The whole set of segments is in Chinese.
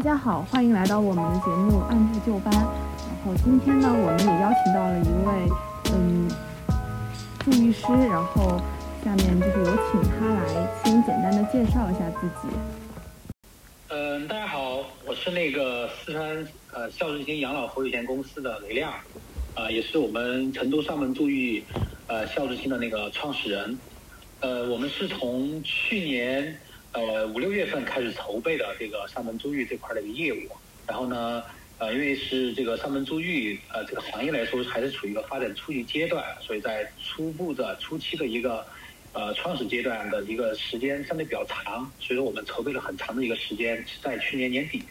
大家好，欢迎来到我们的节目《按部就班》。然后今天呢，我们也邀请到了一位嗯助育师，然后下面就是有请他来先简单的介绍一下自己。嗯，大家好，我是那个四川呃孝顺心养老服务有限公司的雷亮，啊，也是我们成都上门助育呃孝顺心的那个创始人。呃，我们是从去年呃五六月份开始筹备的这个上门助育这块的一个业务。然后呢，呃，因为是这个上门助育呃这个行业来说还是处于一个发展初级阶段，所以在初步的初期的一个呃创始阶段的一个时间相对比较长，所以说我们筹备了很长的一个时间，在去年年底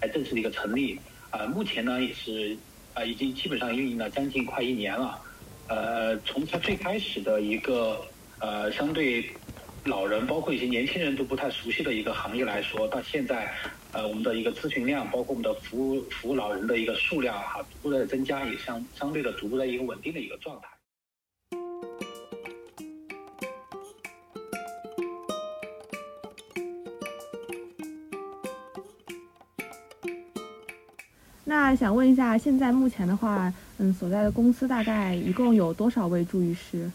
才正式的一个成立。啊，目前呢也是啊已经基本上运营了将近快一年了。呃，从它最开始的一个呃，相对老人包括一些年轻人都不太熟悉的一个行业来说，到现在，呃，我们的一个咨询量，包括我们的服务服务老人的一个数量哈，逐步在增加，也相相对的逐步在一个稳定的一个状态。那想问一下，现在目前的话，嗯，所在的公司大概一共有多少位助育师？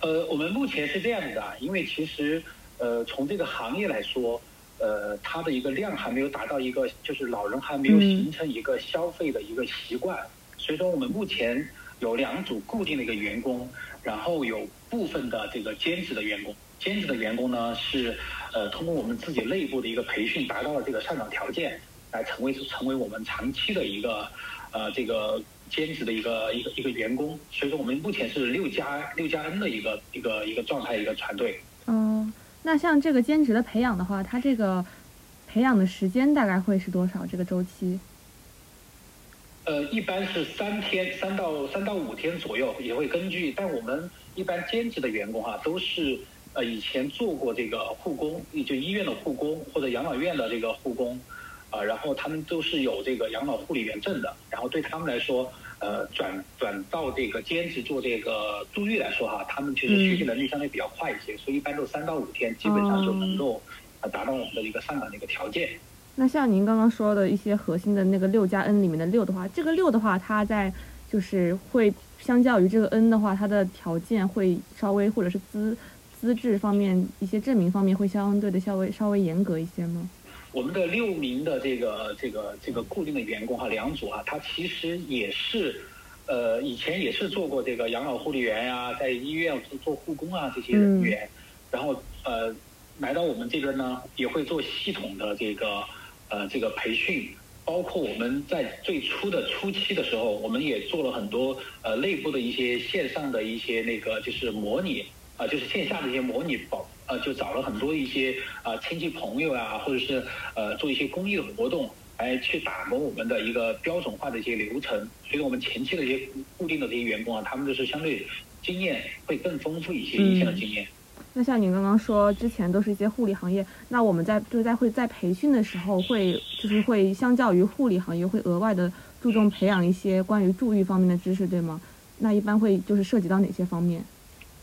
呃，我们目前是这样子的，因为其实，呃，从这个行业来说，呃，它的一个量还没有达到一个，就是老人还没有形成一个消费的一个习惯，所以说我们目前有两组固定的一个员工，然后有部分的这个兼职的员工，兼职的员工呢是，呃，通过我们自己内部的一个培训，达到了这个上岗条件，来成为成为我们长期的一个，呃，这个。兼职的一个一个一个员工，所以说我们目前是六加六加 N 的一个一个一个状态一个团队。嗯，那像这个兼职的培养的话，它这个培养的时间大概会是多少？这个周期？呃，一般是三天，三到三到五天左右，也会根据。但我们一般兼职的员工哈，都是呃以前做过这个护工，就医院的护工或者养老院的这个护工。啊，然后他们都是有这个养老护理员证的，然后对他们来说，呃，转转到这个兼职做这个助育来说哈，他们其实学习能力相对比较快一些，所以一般都三到五天，基本上就能够呃达到我们的一个上岗的一个条件。那像您刚刚说的一些核心的那个六加 N 里面的六的话，这个六的话，它在就是会相较于这个 N 的话，它的条件会稍微或者是资资质方面一些证明方面会相对的稍微稍微严格一些吗？我们的六名的这个这个这个固定的员工哈，两组啊，他其实也是，呃，以前也是做过这个养老护理员呀，在医院做做护工啊这些人员，然后呃，来到我们这边呢，也会做系统的这个呃这个培训，包括我们在最初的初期的时候，我们也做了很多呃内部的一些线上的一些那个就是模拟啊，就是线下的一些模拟保。呃，就找了很多一些啊亲戚朋友啊，或者是呃做一些公益的活动，来去打磨我们的一个标准化的一些流程。所以我们前期的一些固定的这些员工啊，他们就是相对经验会更丰富一些，一线的经验。那像您刚刚说，之前都是一些护理行业，那我们在就是在会在培训的时候，会就是会相较于护理行业，会额外的注重培养一些关于助育方面的知识，对吗？那一般会就是涉及到哪些方面？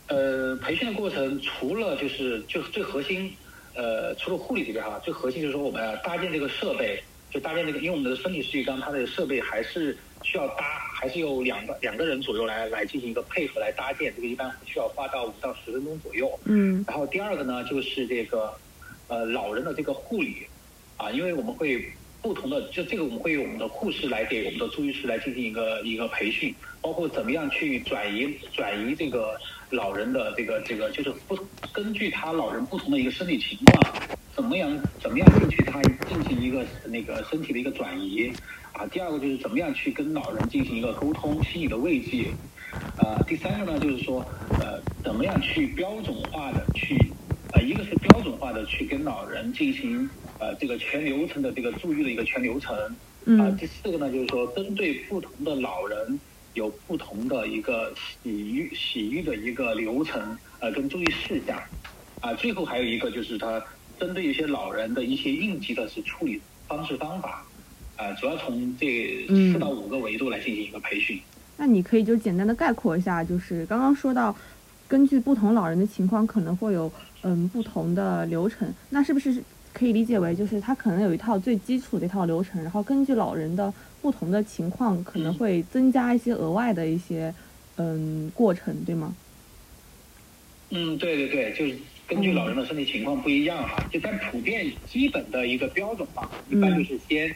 呃，培训的过程除了就是就最核心，呃，除了护理这边哈，最核心就是说我们要搭建这个设备，就搭建这个，因为我们的分体式浴缸它的设备还是需要搭，还是有两个两个人左右来来进行一个配合来搭建，这个一般需要花到五到十分钟左右。嗯。然后第二个呢，就是这个呃老人的这个护理，啊，因为我们会。不同的，就这个我们会有我们的护士来给我们的助医师来进行一个一个培训，包括怎么样去转移转移这个老人的这个这个，就是不根据他老人不同的一个生理情况，怎么样怎么样进去他进行一个那个身体的一个转移啊。第二个就是怎么样去跟老人进行一个沟通，心理的慰藉。呃，第三个呢就是说，呃，怎么样去标准化的去，呃，一个是标准化的去跟老人进行。呃，这个全流程的这个助育的一个全流程，啊，第四个呢，就是说针对不同的老人有不同的一个洗浴洗浴的一个流程，呃，跟注意事项，啊，最后还有一个就是它针对一些老人的一些应急的是处理方式方法，啊，主要从这四到五个维度来进行一个培训。那你可以就简单的概括一下，就是刚刚说到，根据不同老人的情况，可能会有嗯不同的流程，那是不是？可以理解为就是它可能有一套最基础的一套流程，然后根据老人的不同的情况，可能会增加一些额外的一些嗯过程，对吗？嗯，对对对，就是根据老人的身体情况不一样哈，就但普遍基本的一个标准吧，一般就是先，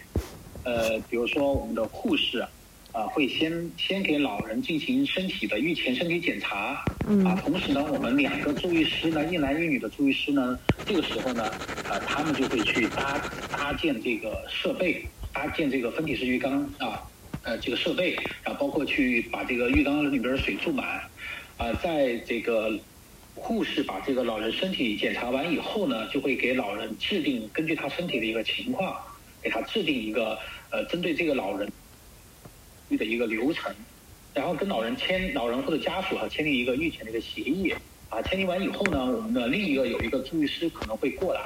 呃，比如说我们的护士。啊，会先先给老人进行身体的预前身体检查，啊，同时呢，我们两个助浴师呢，一男一女的助浴师呢，这个时候呢，啊，他们就会去搭搭建这个设备，搭建这个分体式浴缸啊，呃，这个设备，然后包括去把这个浴缸里边的水注满，啊，在这个护士把这个老人身体检查完以后呢，就会给老人制定根据他身体的一个情况，给他制定一个呃，针对这个老人。的一个流程，然后跟老人签，老人或者家属哈签订一个预前的一个协议，啊，签订完以后呢，我们的另一个有一个助浴师可能会过来，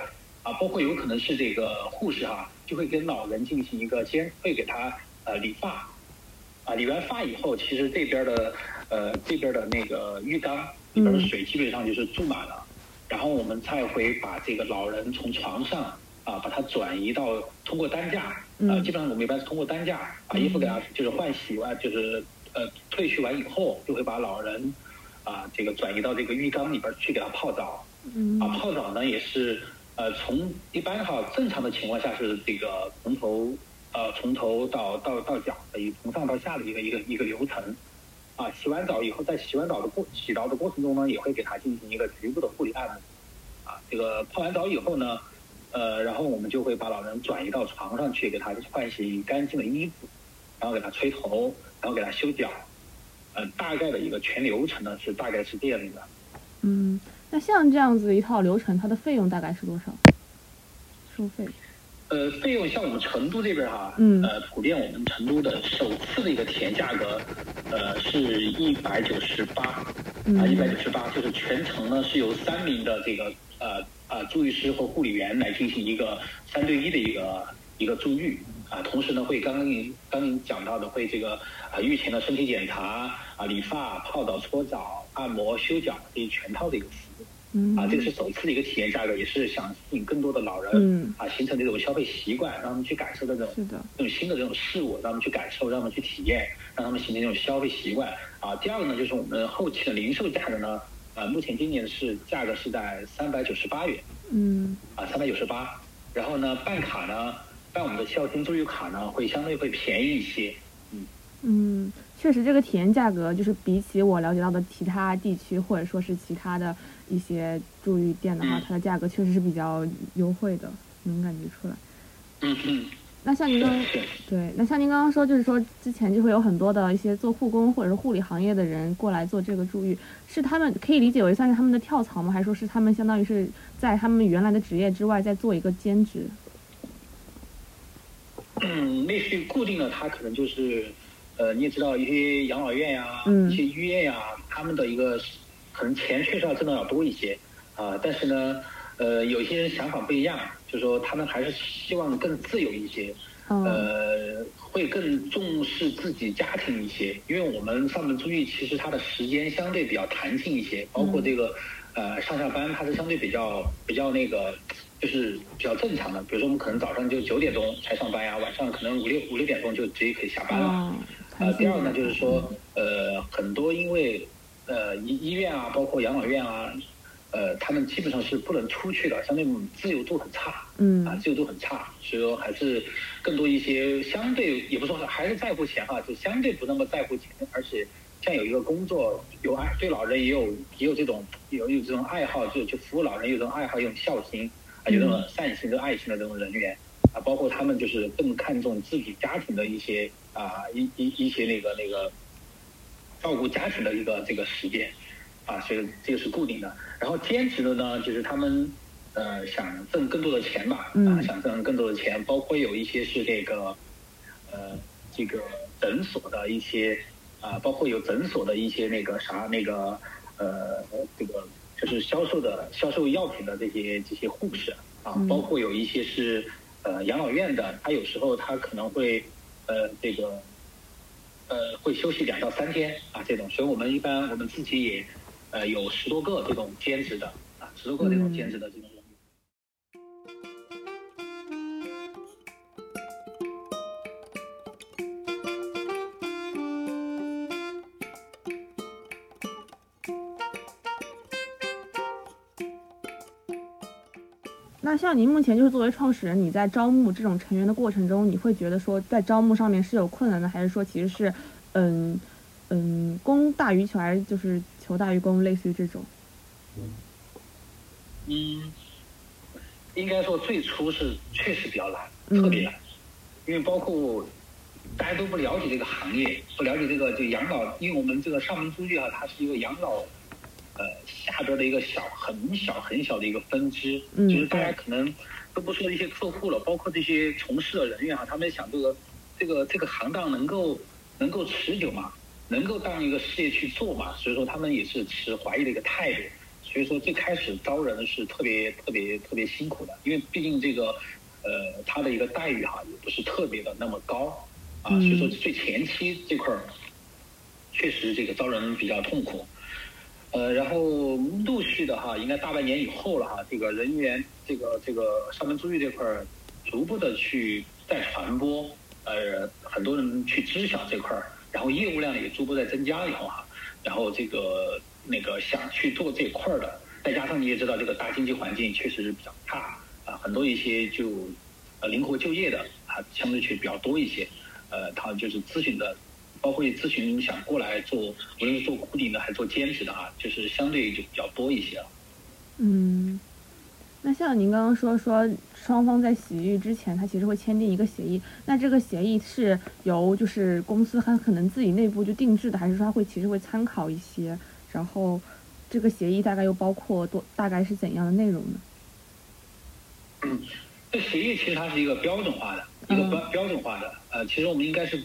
啊，包括有可能是这个护士哈，就会跟老人进行一个先会给他呃理发，啊，理完发以后，其实这边的呃这边的那个浴缸里边的水基本上就是注满了，然后我们才会把这个老人从床上。啊，把他转移到通过担架，啊，基本上我们一般是通过担架把衣服给他，就是换洗完，就是呃褪去完以后，就会把老人啊这个转移到这个浴缸里边去给他泡澡，啊泡澡呢也是呃从一般哈正常的情况下是这个从头呃从头到到到脚的一从上到下的一个一个一个流程，啊洗完澡以后在洗完澡的过洗澡的过程中呢也会给他进行一个局部的护理按摩，啊这个泡完澡以后呢。呃，然后我们就会把老人转移到床上去，给他换洗干净的衣服，然后给他吹头，然后给他修脚，呃，大概的一个全流程呢是大概是这样的。嗯，那像这样子一套流程，它的费用大概是多少？收费？呃，费用像我们成都这边哈，嗯，呃，普遍我们成都的首次的一个体验价格，呃，是一百九十八，啊，一百九十八，就是全程呢是由三名的这个呃。呃，助浴师和护理员来进行一个三对一的一个一个助浴啊，同时呢，会刚刚您刚您讲到的，会这个啊浴前的身体检查啊、理发、泡澡、搓澡、按摩、修脚这一全套的一个服务。嗯。啊，这个是首次的一个体验价格，也是想吸引更多的老人啊，形成这种消费习惯，让他们去感受这种这种新的这种事物，让他们去感受，让他们去体验，让他们形成这种消费习惯啊。第二个呢，就是我们后期的零售价格呢。啊，目前今年是价格是在三百九十八元，嗯，啊，三百九十八。然后呢，办卡呢，办我们的孝心助浴卡呢，会相对会便宜一些，嗯。嗯，确实，这个体验价格就是比起我了解到的其他地区或者说是其他的一些助浴店的话，它的价格确实是比较优惠的，能感觉出来。嗯嗯。那像您刚对，那像您刚刚说，就是说之前就会有很多的一些做护工或者是护理行业的人过来做这个助浴，是他们可以理解为算是他们的跳槽吗？还是说是他们相当于是在他们原来的职业之外再做一个兼职？嗯，类似于固定的，他可能就是，呃，你也知道一些养老院呀，一些医院呀，他们的一个可能钱确实要挣的要多一些啊，但是呢，呃，有些人想法不一样。就是说他们还是希望更自由一些，呃，会更重视自己家庭一些。因为我们上门出去，其实它的时间相对比较弹性一些，包括这个呃上下班，它是相对比较比较那个，就是比较正常的。比如说我们可能早上就九点钟才上班呀，晚上可能五六五六点钟就直接可以下班了。呃，第二呢，就是说呃很多因为呃医医院啊，包括养老院啊。呃，他们基本上是不能出去的，相对自由度很差，嗯，啊，自由度很差，所以说还是更多一些相对，也不说还是在乎钱哈，就相对不那么在乎钱，而且像有一个工作，有爱对老人也有也有这种有有这种爱好，就就服务老人有这种爱好，有孝心，啊，有这种善心、跟爱心的这种人员，啊，包括他们就是更看重自己家庭的一些啊一一一些那个那个照顾家庭的一个这个时间。啊，所以这个是固定的。然后兼职的呢，就是他们呃想挣更多的钱吧，啊，想挣更多的钱，包括有一些是这个呃这个诊所的一些啊，包括有诊所的一些那个啥那个呃这个就是销售的销售药品的这些这些护士啊，包括有一些是呃养老院的，他有时候他可能会呃这个呃会休息两到三天啊这种，所以我们一般我们自己也。呃，有十多个这种兼职的啊，十多个这种兼职的这种像您目前就是作为创始人，你在招募这种成员的过程中，你会觉得说在招募上面是有困难的，还是说其实是，嗯嗯，供大于求，还是就是求大于供，类似于这种？嗯，应该说最初是确实比较难，特别难，因为包括大家都不了解这个行业，不了解这个就养老，因为我们这个上门租寓啊，它是一个养老呃下边的一个小很小很小的一个分支，就是大家可能都不说一些客户了，包括这些从事的人员哈，他们想这个这个这个行当能够能够持久嘛，能够当一个事业去做嘛，所以说他们也是持怀疑的一个态度。所以说最开始招人是特别特别特别辛苦的，因为毕竟这个，呃，他的一个待遇哈也不是特别的那么高，啊，所以说最前期这块儿，确实这个招人比较痛苦，呃，然后陆续的哈，应该大半年以后了哈，这个人员这个这个上门租寓这块儿，逐步的去在传播，呃，很多人去知晓这块儿，然后业务量也逐步在增加以后哈，然后这个。那个想去做这块儿的，再加上你也知道，这个大经济环境确实是比较差啊，很多一些就呃灵活就业的啊，相对去比较多一些，呃，他就是咨询的，包括咨询想过来做，无论是做固定的还是做兼职的啊，就是相对就比较多一些了。嗯，那像您刚刚说说双方在洗浴之前，他其实会签订一个协议，那这个协议是由就是公司很可能自己内部就定制的，还是说他会其实会参考一些？然后，这个协议大概又包括多大概是怎样的内容呢？嗯，这协议其实它是一个标准化的，一个标标准化的。呃，其实我们应该是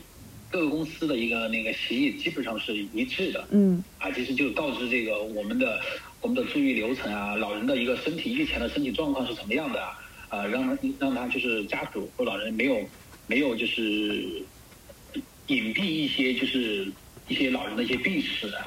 各个公司的一个那个协议基本上是一致的。嗯。啊，其实就告知这个我们的我们的注意流程啊，老人的一个身体预前的身体状况是什么样的啊？啊，让让他就是家属或老人没有没有就是隐蔽一些就是一些老人的一些病史的。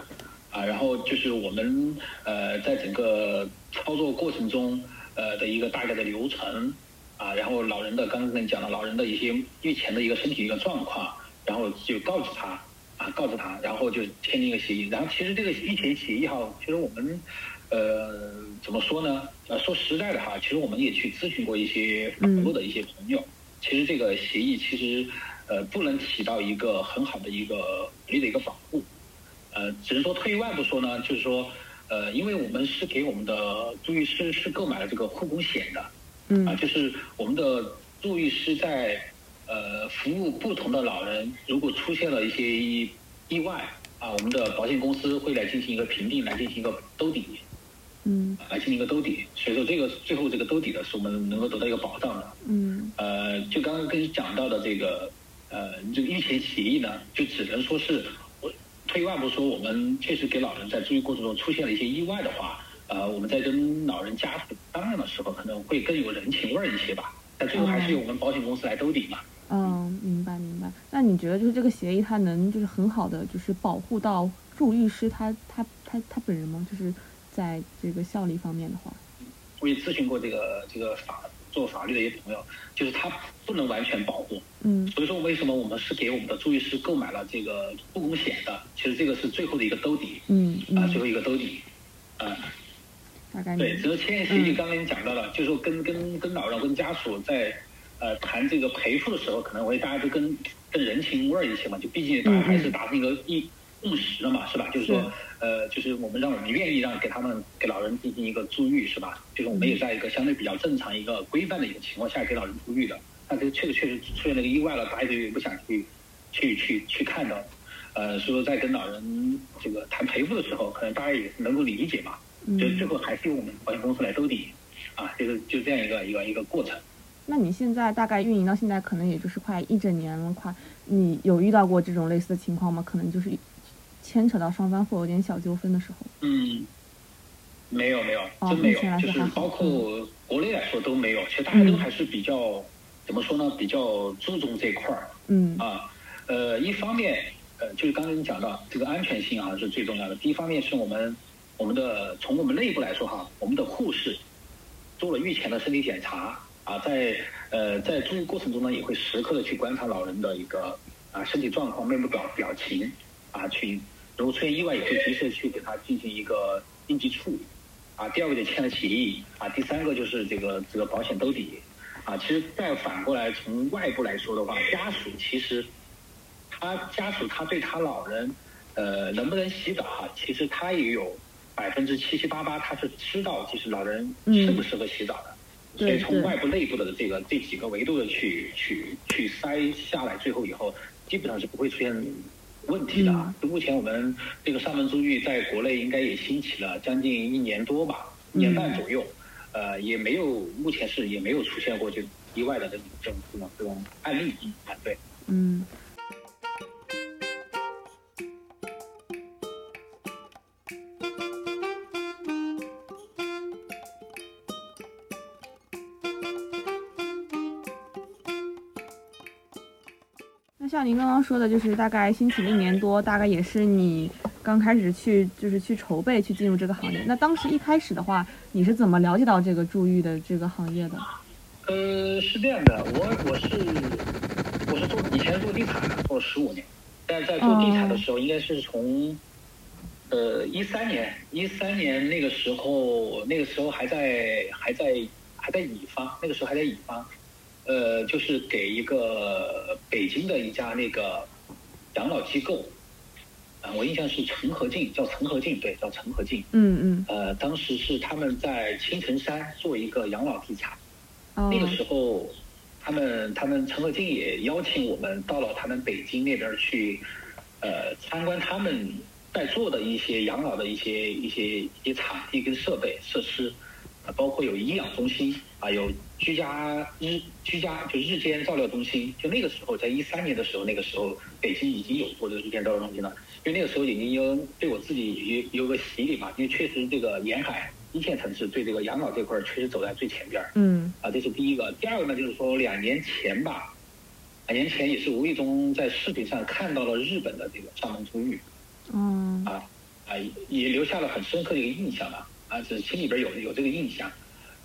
啊，然后就是我们呃，在整个操作过程中呃的一个大概的流程啊，然后老人的刚刚讲了老人的一些预前的一个身体一个状况，然后就告诉他啊，告诉他，然后就签订一个协议。然后其实这个预前协议哈，其实我们呃怎么说呢？呃，说实在的哈，其实我们也去咨询过一些网络的一些朋友，其实这个协议其实呃不能起到一个很好的一个法律的一个保护。呃，只能说退一万步说呢，就是说，呃，因为我们是给我们的住院师是购买了这个护工险的，嗯，啊，就是我们的杜律师在呃服务不同的老人，如果出现了一些意意外，啊，我们的保险公司会来进行一个评定，来进行一个兜底，嗯，来进行一个兜底，所以说这个最后这个兜底的是我们能够得到一个保障的，嗯，呃，就刚刚跟你讲到的这个呃这个预前协议呢，就只能说是我。退一万步说，我们确实给老人在住院过程中出现了一些意外的话，呃，我们在跟老人家属商量的时候，可能会更有人情味儿一些吧。但最后还是由我们保险公司来兜底嘛。嗯，明白明白。那你觉得就是这个协议，它能就是很好的就是保护到助律师他他他他本人吗？就是在这个效力方面的话。我也咨询过这个这个法。做法律的一些朋友，就是他不能完全保护，嗯，所以说为什么我们是给我们的助律师购买了这个护工险的？其实这个是最后的一个兜底，嗯啊，最后一个兜底，啊，大概对，只是签协议，刚刚讲到了，就是说跟跟跟老人跟家属在呃谈这个赔付的时候，可能会大家都跟更人情味儿一些嘛，就毕竟大家还是达成一个一。共识了嘛，是吧？就是说，呃，就是我们让我们愿意让给他们给老人进行一个住愈，是吧？就是我们也在一个相对比较正常、一个规范的一个情况下给老人住愈的。但是确实确实出现那个意外了，大家也不想去去去去看到。呃，所以说在跟老人这个谈赔付的时候，可能大家也是能够理解嘛。就最后还是由我们保险公司来兜底，啊，就是就这样一个一个一个过程。那你现在大概运营到现在，可能也就是快一整年了，快，你有遇到过这种类似的情况吗？可能就是。牵扯到双方会有点小纠纷的时候，嗯，没有没有，真没有，就是包括国内来说都没有。其实大家都还是比较怎么说呢？比较注重这块儿，嗯啊，呃，一方面，呃，就是刚刚你讲到这个安全性啊是最重要的。第一方面是我们我们的从我们内部来说哈，我们的护士做了预前的身体检查啊，在呃在住院过程中呢，也会时刻的去观察老人的一个啊身体状况、面部表表情啊去。如果出现意外，也会及时去给他进行一个应急处理，啊，第二个就签了协议啊，第三个就是这个这个保险兜底啊。其实再反过来从外部来说的话，家属其实他家属他对他老人呃能不能洗澡啊，其实他也有百分之七七八八他是知道，就是老人适不适合洗澡的。所以从外部、内部的这个这几个维度的去去去筛下来，最后以后基本上是不会出现问题的。啊。目前我们这个上门租浴在国内应该也兴起了将近一年多吧，一年半左右，呃，也没有目前是也没有出现过就意外的这种这种这种这种案例啊，对，嗯。像您刚刚说的，就是大概兴起了一年多，大概也是你刚开始去，就是去筹备去进入这个行业。那当时一开始的话，你是怎么了解到这个助浴的这个行业的？呃，是这样的，我我是我是做以前做地产的，做了十五年，但是在做地产的时候，应该是从呃一三年一三年那个时候，那个时候还在还在还在乙方，那个时候还在乙方。呃，就是给一个北京的一家那个养老机构，啊，我印象是陈和静，叫陈和静，对，叫陈和静。嗯嗯。呃，当时是他们在青城山做一个养老地产，那个时候，他们他们陈和静也邀请我们到了他们北京那边去，呃，参观他们在做的一些养老的一些一些一些场地跟设备设施。啊，包括有营养中心啊，有居家日居家就日间照料中心。就那个时候，在一三年的时候，那个时候北京已经有过这个日间照料中心了。因为那个时候已经有对我自己有有个洗礼嘛，因为确实这个沿海一线城市对这个养老这块儿确实走在最前边儿嗯。啊，这是第一个。第二个呢，就是说两年前吧，两年前也是无意中在视频上看到了日本的这个上门租浴。嗯。啊啊，也留下了很深刻的一个印象了。啊，是心里边有有这个印象，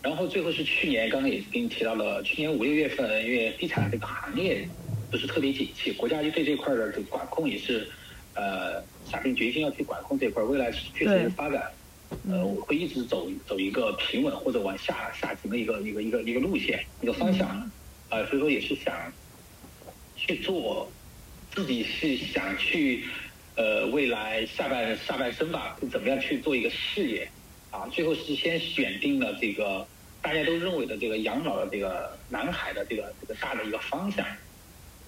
然后最后是去年，刚刚也给你提到了，去年五六月份，因为地产这个行业不是特别景气，国家就对这块的这个管控也是，呃，下定决心要去管控这块，未来确实发展，呃，会一直走走一个平稳或者往下下行的一个一个一个一个路线一个方向，啊，所以说也是想去做，自己是想去，呃，未来下半下半生吧，怎么样去做一个事业。啊，最后是先选定了这个大家都认为的这个养老的这个南海的这个这个大的一个方向，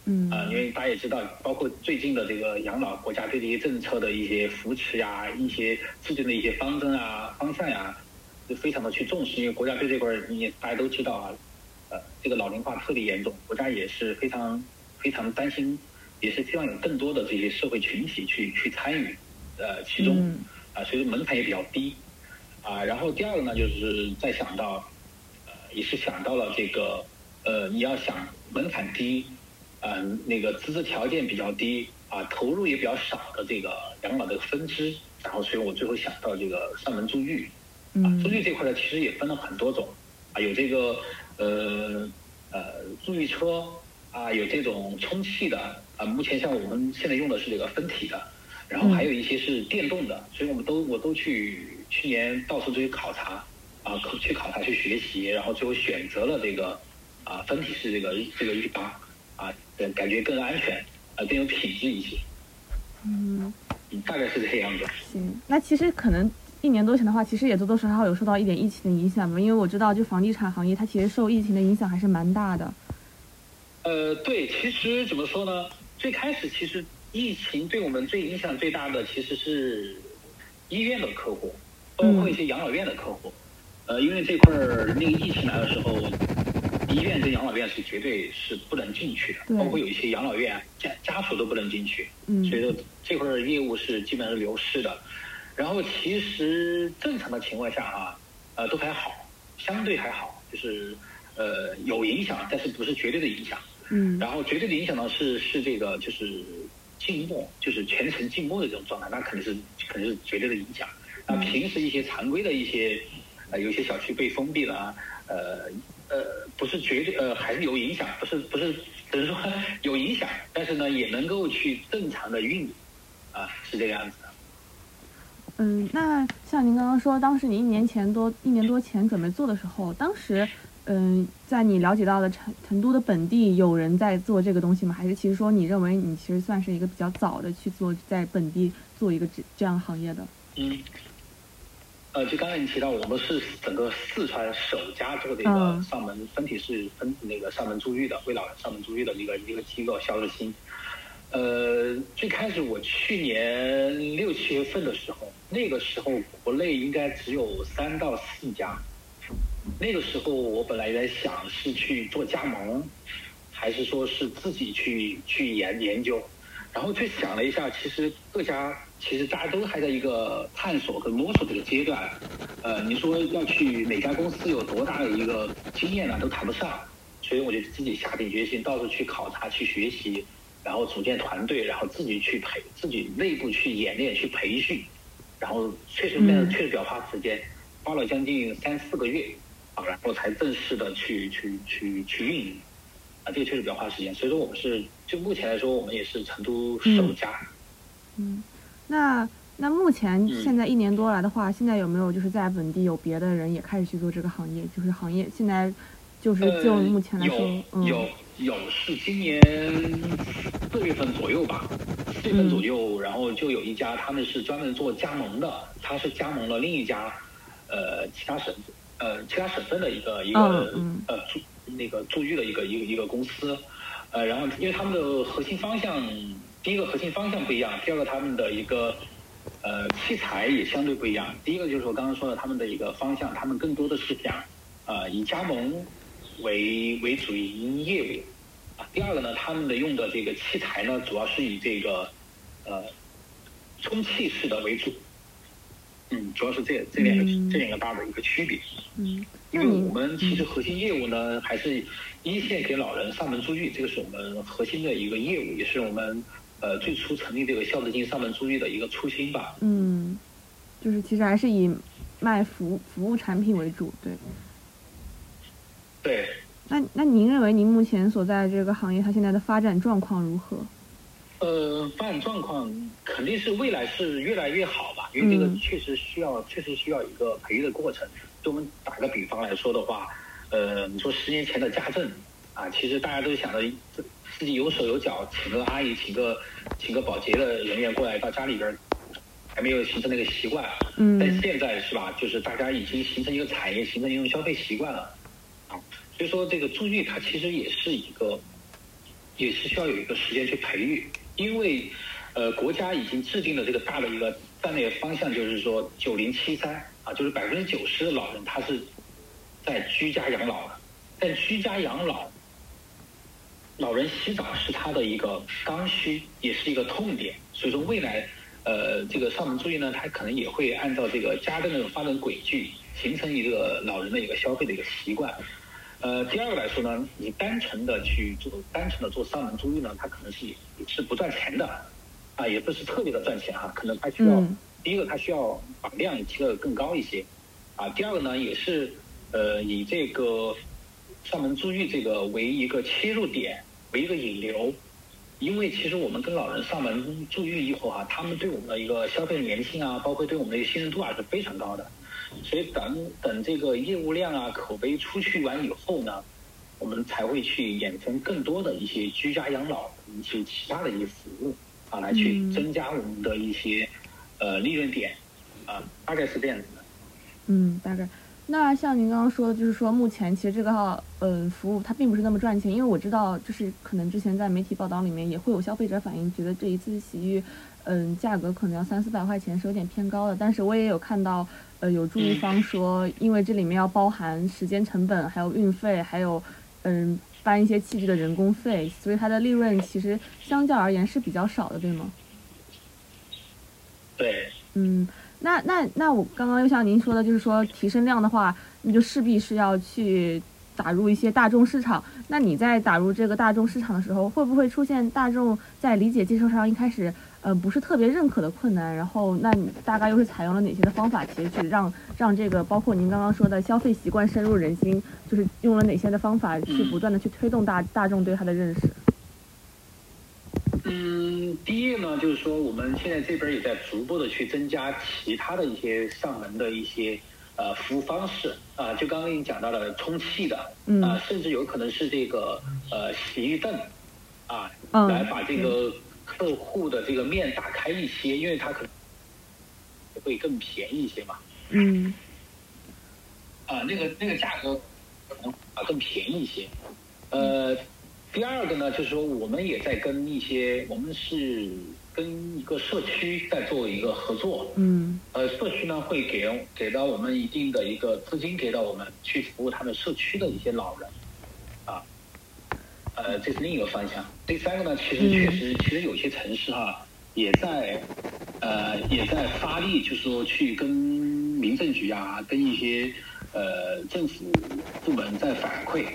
嗯，啊，因为大家也知道，包括最近的这个养老国家对这些政策的一些扶持呀，一些制定的一些方针啊、方向呀，就非常的去重视，因为国家对这块儿，你大家都知道啊，呃，这个老龄化特别严重，国家也是非常非常担心，也是希望有更多的这些社会群体去去参与，呃，其中，啊，所以门槛也比较低。啊，然后第二个呢，就是再想到，呃，也是想到了这个，呃，你要想门槛低，嗯，那个资质条件比较低，啊，投入也比较少的这个养老的分支，然后所以我最后想到这个上门助浴，啊，助浴这块呢，其实也分了很多种，啊，有这个呃呃租浴车，啊，有这种充气的，啊，目前像我们现在用的是这个分体的，然后还有一些是电动的，所以我们都我都去。去年到处去考察，啊，去考察去学习，然后最后选择了这个，啊，分体式这个这个浴缸，啊，感觉更安全，啊，更有品质一些。嗯，大概是这个样子。行，那其实可能一年多前的话，其实也多多少少有受到一点疫情的影响吧，因为我知道就房地产行业它其实受疫情的影响还是蛮大的。呃，对，其实怎么说呢？最开始其实疫情对我们最影响最大的其实是医院的客户。包括一些养老院的客户，呃，因为这块儿那个疫情来的时候，医院跟养老院是绝对是不能进去的，包括有一些养老院家家属都不能进去，所以说这块儿业务是基本上是流失的。然后其实正常的情况下啊，呃，都还好，相对还好，就是呃有影响，但是不是绝对的影响。嗯。然后绝对的影响呢是是这个就是静默，就是全程静默的这种状态，那肯定是肯定是绝对的影响。那平时一些常规的一些，呃，有些小区被封闭了啊，呃，呃，不是绝对，呃，还是有影响，不是不是，只是说 有影响，但是呢，也能够去正常的运营，啊，是这个样子的。嗯，那像您刚刚说，当时你一年前多一年多前准备做的时候，当时嗯，在你了解到的成成都的本地有人在做这个东西吗？还是其实说你认为你其实算是一个比较早的去做在本地做一个这这样行业的？嗯。呃，就刚才你提到，我们是整个四川首家做的一个上门分体式分那个上门足浴的，为老人上门足浴的一个一个机构肖日新。呃，最开始我去年六七月份的时候，那个时候国内应该只有三到四家。那个时候我本来在想是去做加盟，还是说是自己去去研研究，然后去想了一下，其实各家。其实大家都还在一个探索和摸索这个阶段，呃，你说要去哪家公司有多大的一个经验呢，都谈不上。所以我就自己下定决心，到处去考察、去学习，然后组建团队，然后自己去培、自己内部去演练、去培训，然后确实那确实比较花时间，花了将近三四个月，啊，然后才正式的去去去去运营，啊，这个确实比较花时间。所以说我们是就目前来说，我们也是成都首家，嗯。那那目前现在一年多来的话，现在有没有就是在本地有别的人也开始去做这个行业？就是行业现在就是就目前来说，有有有是今年四月份左右吧，四月份左右，然后就有一家他们是专门做加盟的，他是加盟了另一家呃其他省呃其他省份的一个一个呃住那个住浴的一个一个一个公司，呃然后因为他们的核心方向。第一个核心方向不一样，第二个他们的一个呃器材也相对不一样。第一个就是我刚刚说的他们的一个方向，他们更多的是想呃以加盟为为主营业务啊。第二个呢，他们的用的这个器材呢，主要是以这个呃充气式的为主。嗯，主要是这这两个这两个大的一个区别。嗯，因为我们其实核心业务呢，还是一线给老人上门助浴，这个是我们核心的一个业务，也是我们。呃，最初成立这个孝德金上门助浴的一个初心吧。嗯，就是其实还是以卖服务服务产品为主，对。对。那那您认为您目前所在这个行业它现在的发展状况如何？呃，发展状况肯定是未来是越来越好吧，因为这个确实需要，确实需要一个培育的过程。就我们打个比方来说的话，呃，你说十年前的家政啊，其实大家都想着这。自己有手有脚，请个阿姨，请个请个保洁的人员过来到家里边，还没有形成那个习惯。嗯。但现在是吧？就是大家已经形成一个产业，形成一种消费习惯了。啊，所以说这个助浴它其实也是一个，也是需要有一个时间去培育。因为呃，国家已经制定了这个大的一个战略方向，就是说九零七三啊，就是百分之九十的老人他是在居家养老的，但居家养老。老人洗澡是他的一个刚需，也是一个痛点。所以说，未来，呃，这个上门住浴呢，它可能也会按照这个家的那种发展轨迹，形成一个老人的一个消费的一个习惯。呃，第二个来说呢，你单纯的去做，单纯的做上门住浴呢，它可能是也是不赚钱的，啊，也不是特别的赚钱哈。可能它需要，第一个它需要把量提的更高一些，啊，第二个呢，也是呃以这个上门住浴这个为一个切入点。为一个引流，因为其实我们跟老人上门住浴以后哈，他们对我们的一个消费粘性啊，包括对我们的信任度啊是非常高的。所以等等这个业务量啊、口碑出去完以后呢，我们才会去衍生更多的一些居家养老一些其他的一些服务啊，来去增加我们的一些呃利润点啊，大概是这样子的。嗯，大概。那像您刚刚说的，就是说目前其实这个嗯服务它并不是那么赚钱，因为我知道就是可能之前在媒体报道里面也会有消费者反映，觉得这一次洗浴嗯价格可能要三四百块钱是有点偏高的。但是我也有看到呃有助浴方说，因为这里面要包含时间成本，还有运费，还有嗯搬一些器具的人工费，所以它的利润其实相较而言是比较少的，对吗？对。嗯。那那那我刚刚又像您说的，就是说提升量的话，那就势必是要去打入一些大众市场。那你在打入这个大众市场的时候，会不会出现大众在理解接受上一开始呃不是特别认可的困难？然后那你大概又是采用了哪些的方法，其实去让让这个包括您刚刚说的消费习惯深入人心，就是用了哪些的方法去不断的去推动大大众对它的认识？嗯，第一呢，就是说我们现在这边也在逐步的去增加其他的一些上门的一些呃服务方式啊，就刚刚你讲到了充气的，嗯啊，甚至有可能是这个呃洗浴凳啊，嗯来把这个客户的这个面打开一些，因为它可能会更便宜一些嘛。嗯啊，那个那个价格可能啊更便宜一些。呃，第二个呢，就是说我们也在跟一些，我们是跟一个社区在做一个合作。嗯呃，社区呢会给给到我们一定的一个资金，给到我们去服务他们社区的一些老人。啊，呃，这是另一个方向。第三个呢，其实确实，其实有些城市哈、也在呃也在发力，就是说去跟民政局啊，跟一些呃政府部门在反馈，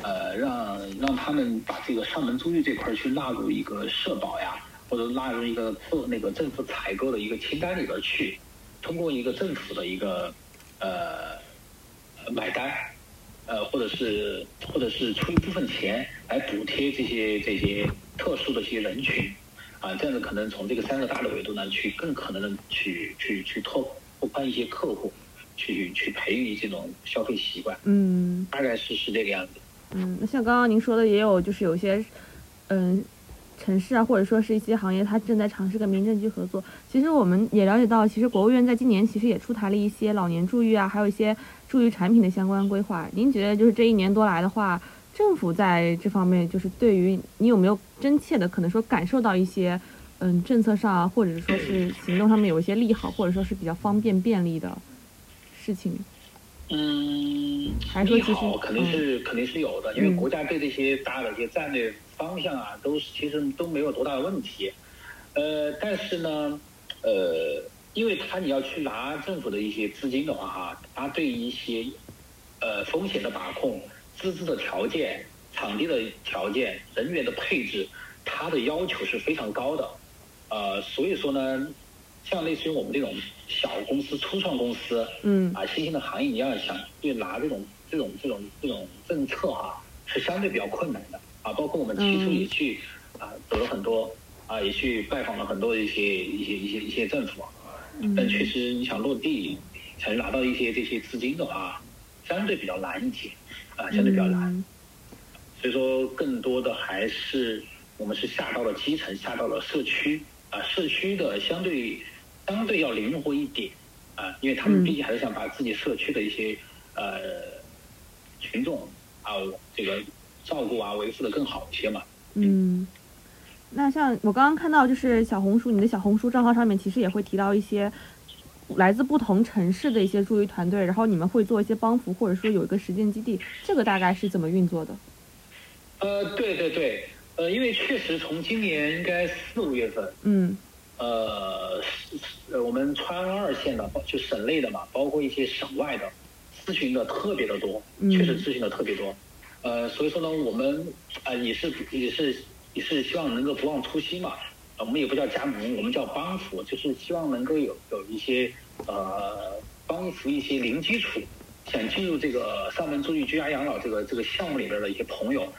呃让让他们把这个上门租寓这块儿去纳入一个社保呀，或者纳入一个做那个政府采购的一个清单里边儿去，通过一个政府的一个呃呃买单。呃，或者是或者是出一部分钱来补贴这些这些特殊的这些人群，啊，这样子可能从这个三个大的维度呢，去更可能的去去去拓拓宽一些客户，去去培育这种消费习惯，嗯大概是是这个样子。嗯，那像刚刚您说的，也有就是有些嗯城市啊，或者说是一些行业，它正在尝试跟民政局合作。其实我们也了解到，其实国务院在今年其实也出台了一些老年助育啊，还有一些助育产品的相关规划。您觉得就是这一年多来的话，政府在这方面就是对于你有没有真切的可能说感受到一些嗯政策上啊，或者说是行动上面有一些利好，或者说是比较方便便利的事情？嗯，还说其实利好肯定是、肯定是有的，因为嗯国家对这些大的一些战略方向啊，都是其实都没有多大的问题。呃，但是呢，呃，因为他你要去拿政府的一些资金的话哈，他对一些呃风险的把控、资质的条件、场地的条件、人员的配置，它的要求是非常高的。呃，所以说呢，像类似于我们这种小公司、初创公司，嗯啊，新兴的行业你要想去拿这种这种这种这种政策哈、是相对比较困难的啊。包括我们提出嗯也去啊走了很多啊，也去拜访了很多一些一些一些一些政府，但确实你想落地，想拿到一些这些资金的话，相对比较难一些啊，相对比较难。嗯所以说，更多的还是我们是下到了基层，下到了社区啊，社区的相对相对要灵活一点啊，因为他们嗯毕竟还是想把自己社区的一些呃群众啊这个照顾啊维护的更好一些嘛。嗯，那像我刚刚看到，就是小红书，你的小红书账号上面其实也会提到一些来自不同城市的一些助育团队，然后你们会做一些帮扶，或者说有一个实践基地，这个大概是怎么运作的？呃，对对对，呃，因为确实从今年应该四五月份，嗯呃，我们川二线的，就省内的嘛，包括一些省外的，咨询的特别的多，嗯确实咨询的特别多。呃，所以说呢，我们啊、也是也是也是希望能够不忘初心嘛。呃我们也不叫加盟，我们叫帮扶，就是希望能够有有一些呃帮扶一些零基础想进入这个上门助育居家养老这个这个项目里边的一些朋友，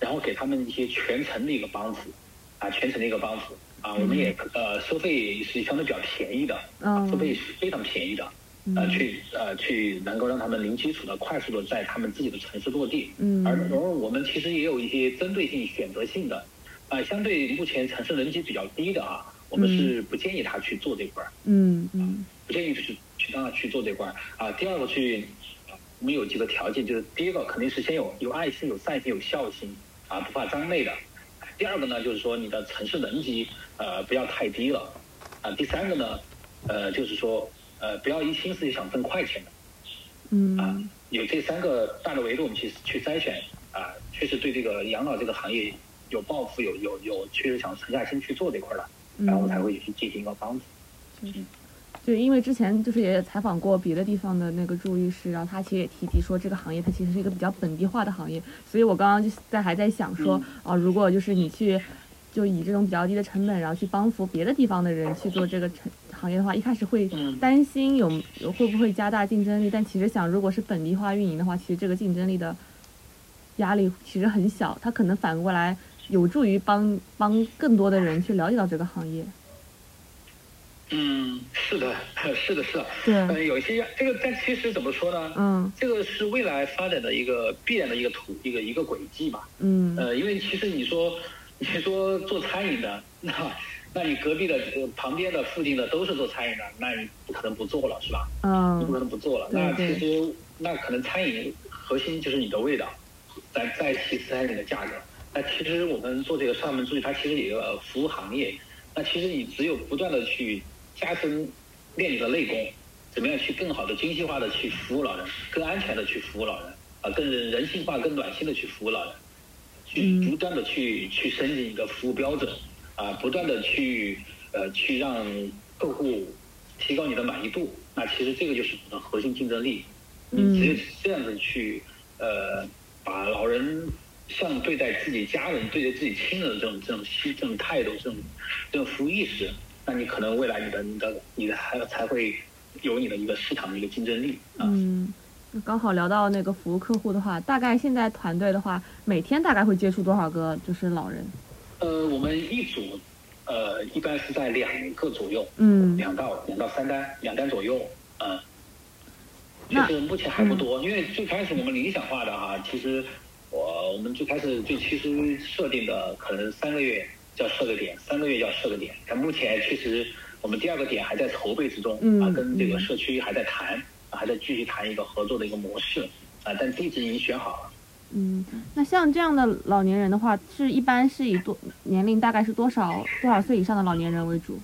然后给他们一些全程的一个帮扶，啊，全程的一个帮扶。啊，我们也呃收费是相对比较便宜的，嗯。收费是非常便宜的，呃，嗯去呃去能够让他们零基础的快速的在他们自己的城市落地，嗯而而我们其实也有一些针对性、选择性的，啊、相对目前城市人气比较低的啊，我们是不建议他去做这块儿。嗯嗯不建议去去让他去做这块儿啊。第二个去，我们有几个条件，就是第一个肯定是先有有爱心、有善心、有孝心啊，不怕脏累的。第二个呢，就是说你的城市能级呃不要太低了啊。第三个呢，呃就是说呃不要一心思就想挣快钱的。嗯。啊嗯。有这三个大的维度，我们去去筛选啊，确实对这个养老这个行业有抱负、有有有确实想沉下心去做这块儿的，然后我才会去进行一个帮助。嗯，对因为之前就是也采访过别的地方的那个助育师，然后他其实也提及说这个行业它其实是一个比较本地化的行业，所以我刚刚就在还在想说，啊，如果就是你去就以这种比较低的成本，然后去帮扶别的地方的人去做这个成行业的话，一开始会嗯担心有有会不会加大竞争力，但其实想如果是本地化运营的话，其实这个竞争力的压力其实很小，它可能反过来有助于帮帮更多的人去了解到这个行业。嗯，是的，是的，是的。对，嗯，有一些这个，但其实怎么说呢？嗯这个是未来发展的一个必然的一个途一个一个轨迹吧。嗯呃，因为其实你说你说做餐饮的，那那你隔壁的、呃旁边的、附近的都是做餐饮的，那你不可能不做了，是吧？你不可嗯能不做了。那其实那可能餐饮核心就是你的味道，再再其次才是你的价格。那其实我们做这个上门助理，它其实也有个服务行业。那其实你只有不断的去加深练你的内功，怎么样去更好的精细化的去服务老人，更安全的去服务老人，啊，更人性化、更暖心的去服务老人，去嗯不断的去去申请一个服务标准，啊，不断的去呃去让客户提高你的满意度。那其实这个就是你的核心竞争力。你只有这样子去呃把老人像对待自己家人、对待自己亲人的这种这种心、这种态度、这种这种服务意识，那你可能未来你的你的你的还才会有你的一个市场的一个竞争力啊。刚好聊到那个服务客户的话，大概现在团队的话，每天大概会接触多少个就是老人？呃，我们一组呃一般是在两个左右，嗯两到两到三单，两单左右，嗯。就那是目前还不多，因为最开始我们理想化的哈，其实我我们最开始最其实设定的可能三个月要设个点，三个月要设个点，但目前其实我们第二个点还在筹备之中，嗯啊，跟这个嗯社区还在谈，啊还在继续谈一个合作的一个模式，啊，但地址已经选好了。嗯，那像这样的老年人的话，是一般是以多年龄大概是多少多少岁以上的老年人为主？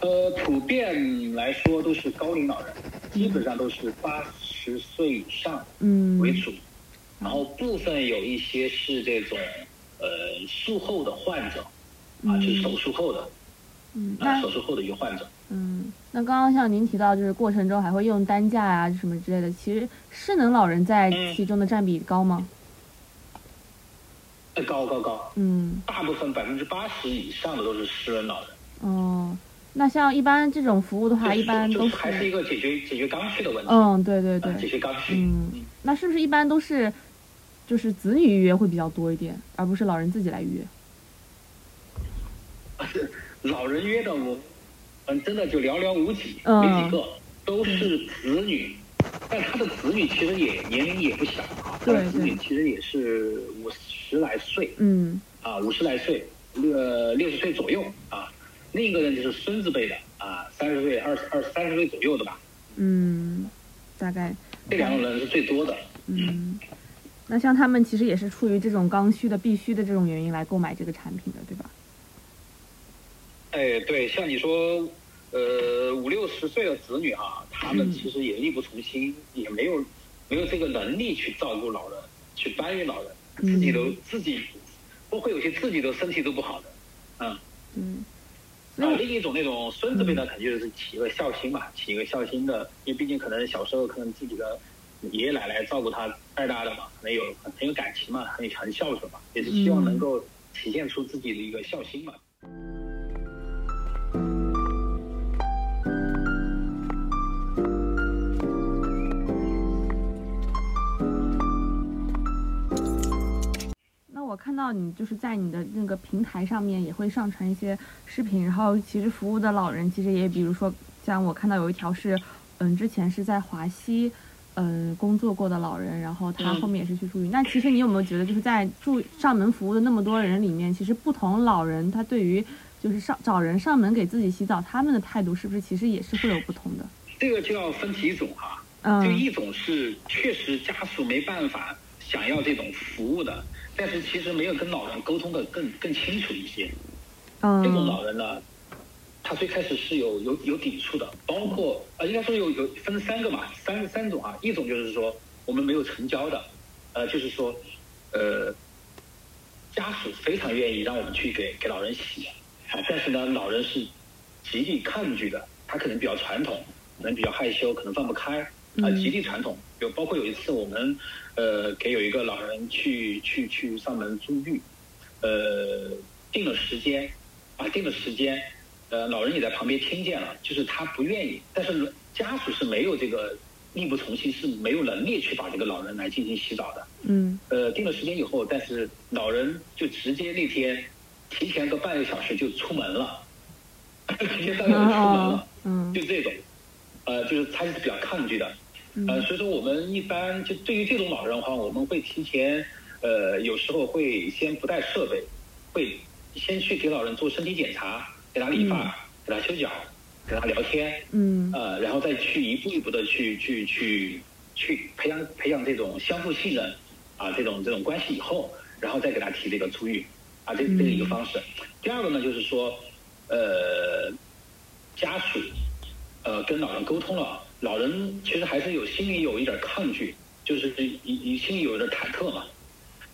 呃，普遍来说都是高龄老人，基本上都是八十岁以上嗯为主，然后部分有一些是这种呃术后的患者，啊，就是手术后的，嗯，啊，那手术后的一个患者。嗯，那刚刚像您提到，就是过程中还会用担架啊什么之类的，其实失能老人在嗯其中的占比高吗？呃高高高，嗯，大部分百分之八十以上的都是失能老人，哦，那像一般这种服务的话，就是一般都就是还是一个解决解决刚需的问题，嗯，对对啊对，解决刚需。嗯，那是不是一般都是就是子女预约会比较多一点，而不是老人自己来预约？老人约的我，嗯，真的就寥寥无几，嗯没几个，都是子女。但他的子女其实也年龄也不小啊，他的对子女其实也是五十来岁嗯啊，五十来岁，六六十岁左右啊。另一个人就是孙子辈的啊，三十岁、二十二三十岁左右的吧，嗯，大概这两种人是最多的。嗯，那像他们其实也是出于这种刚需的、必须的这种原因来购买这个产品的，对吧？哎，对，像你说，呃，五六十岁的子女哈、他们嗯。其实也力不从心，也没有没有这个能力去照顾老人，去搬运老人，自己都、嗯。自己，包括有些自己都身体都不好的，嗯，嗯，那啊，另一种那种孙子辈呢，肯定就是起一个孝心嘛，起一个孝心的，因为毕竟可能小时候可能自己的爷爷奶奶照顾他带大的嘛，可能有很很有感情嘛，很很孝顺嘛，也是希望能够体现出自己的一个孝心嘛。那我看到你就是在你的那个平台上面也会上传一些视频，然后其实服务的老人其实也比如说像我看到有一条是，嗯，之前是在华西，嗯，工作过的老人，然后他嗯后面也是去住院。那其实你有没有觉得就是在住上门服务的那么多人里面，其实不同老人他对于就是上找人上门给自己洗澡，他们的态度是不是其实也是会有不同的？这个就要分几种哈、就嗯一种是确实家属没办法想要这种服务的，但是其实没有跟老人沟通的更更清楚一些。这种嗯老人呢，他最开始是有有有抵触的，包括呃，应该说有有分三个嘛，三三种啊。一种就是说我们没有成交的，呃，就是说呃，家属非常愿意让我们去给给老人洗啊，但是呢，老人是极力抗拒的，他可能比较传统，可能比较害羞，可能放不开啊，嗯极力传统。有包括有一次我们呃给有一个老人去去去上门租浴，呃定了时间啊定了时间，呃老人也在旁边听见了，就是他不愿意，但是家属是没有这个力不从心，是没有能力去把这个老人来进行洗澡的。嗯呃，定了时间以后，但是老人就直接那天提前个半个小时就出门了，提前半个小时出门了哦，嗯就这种，呃，就是他是比较抗拒的。呃，嗯所以说我们一般就对于这种老人的话，我们会提前，呃，有时候会先不带设备，会先去给老人做身体检查，给他理发，给他修脚，给他聊天，嗯。呃，然后再去一步一步的去去去去培养培养这种相互信任啊，这种这种关系以后，然后再给他提这个出狱啊，这这是一个方式。第二个呢，就是说，呃，家属呃跟老人沟通了，老人其实还是有心里有一点抗拒，就是一一心里有一点忐忑嘛。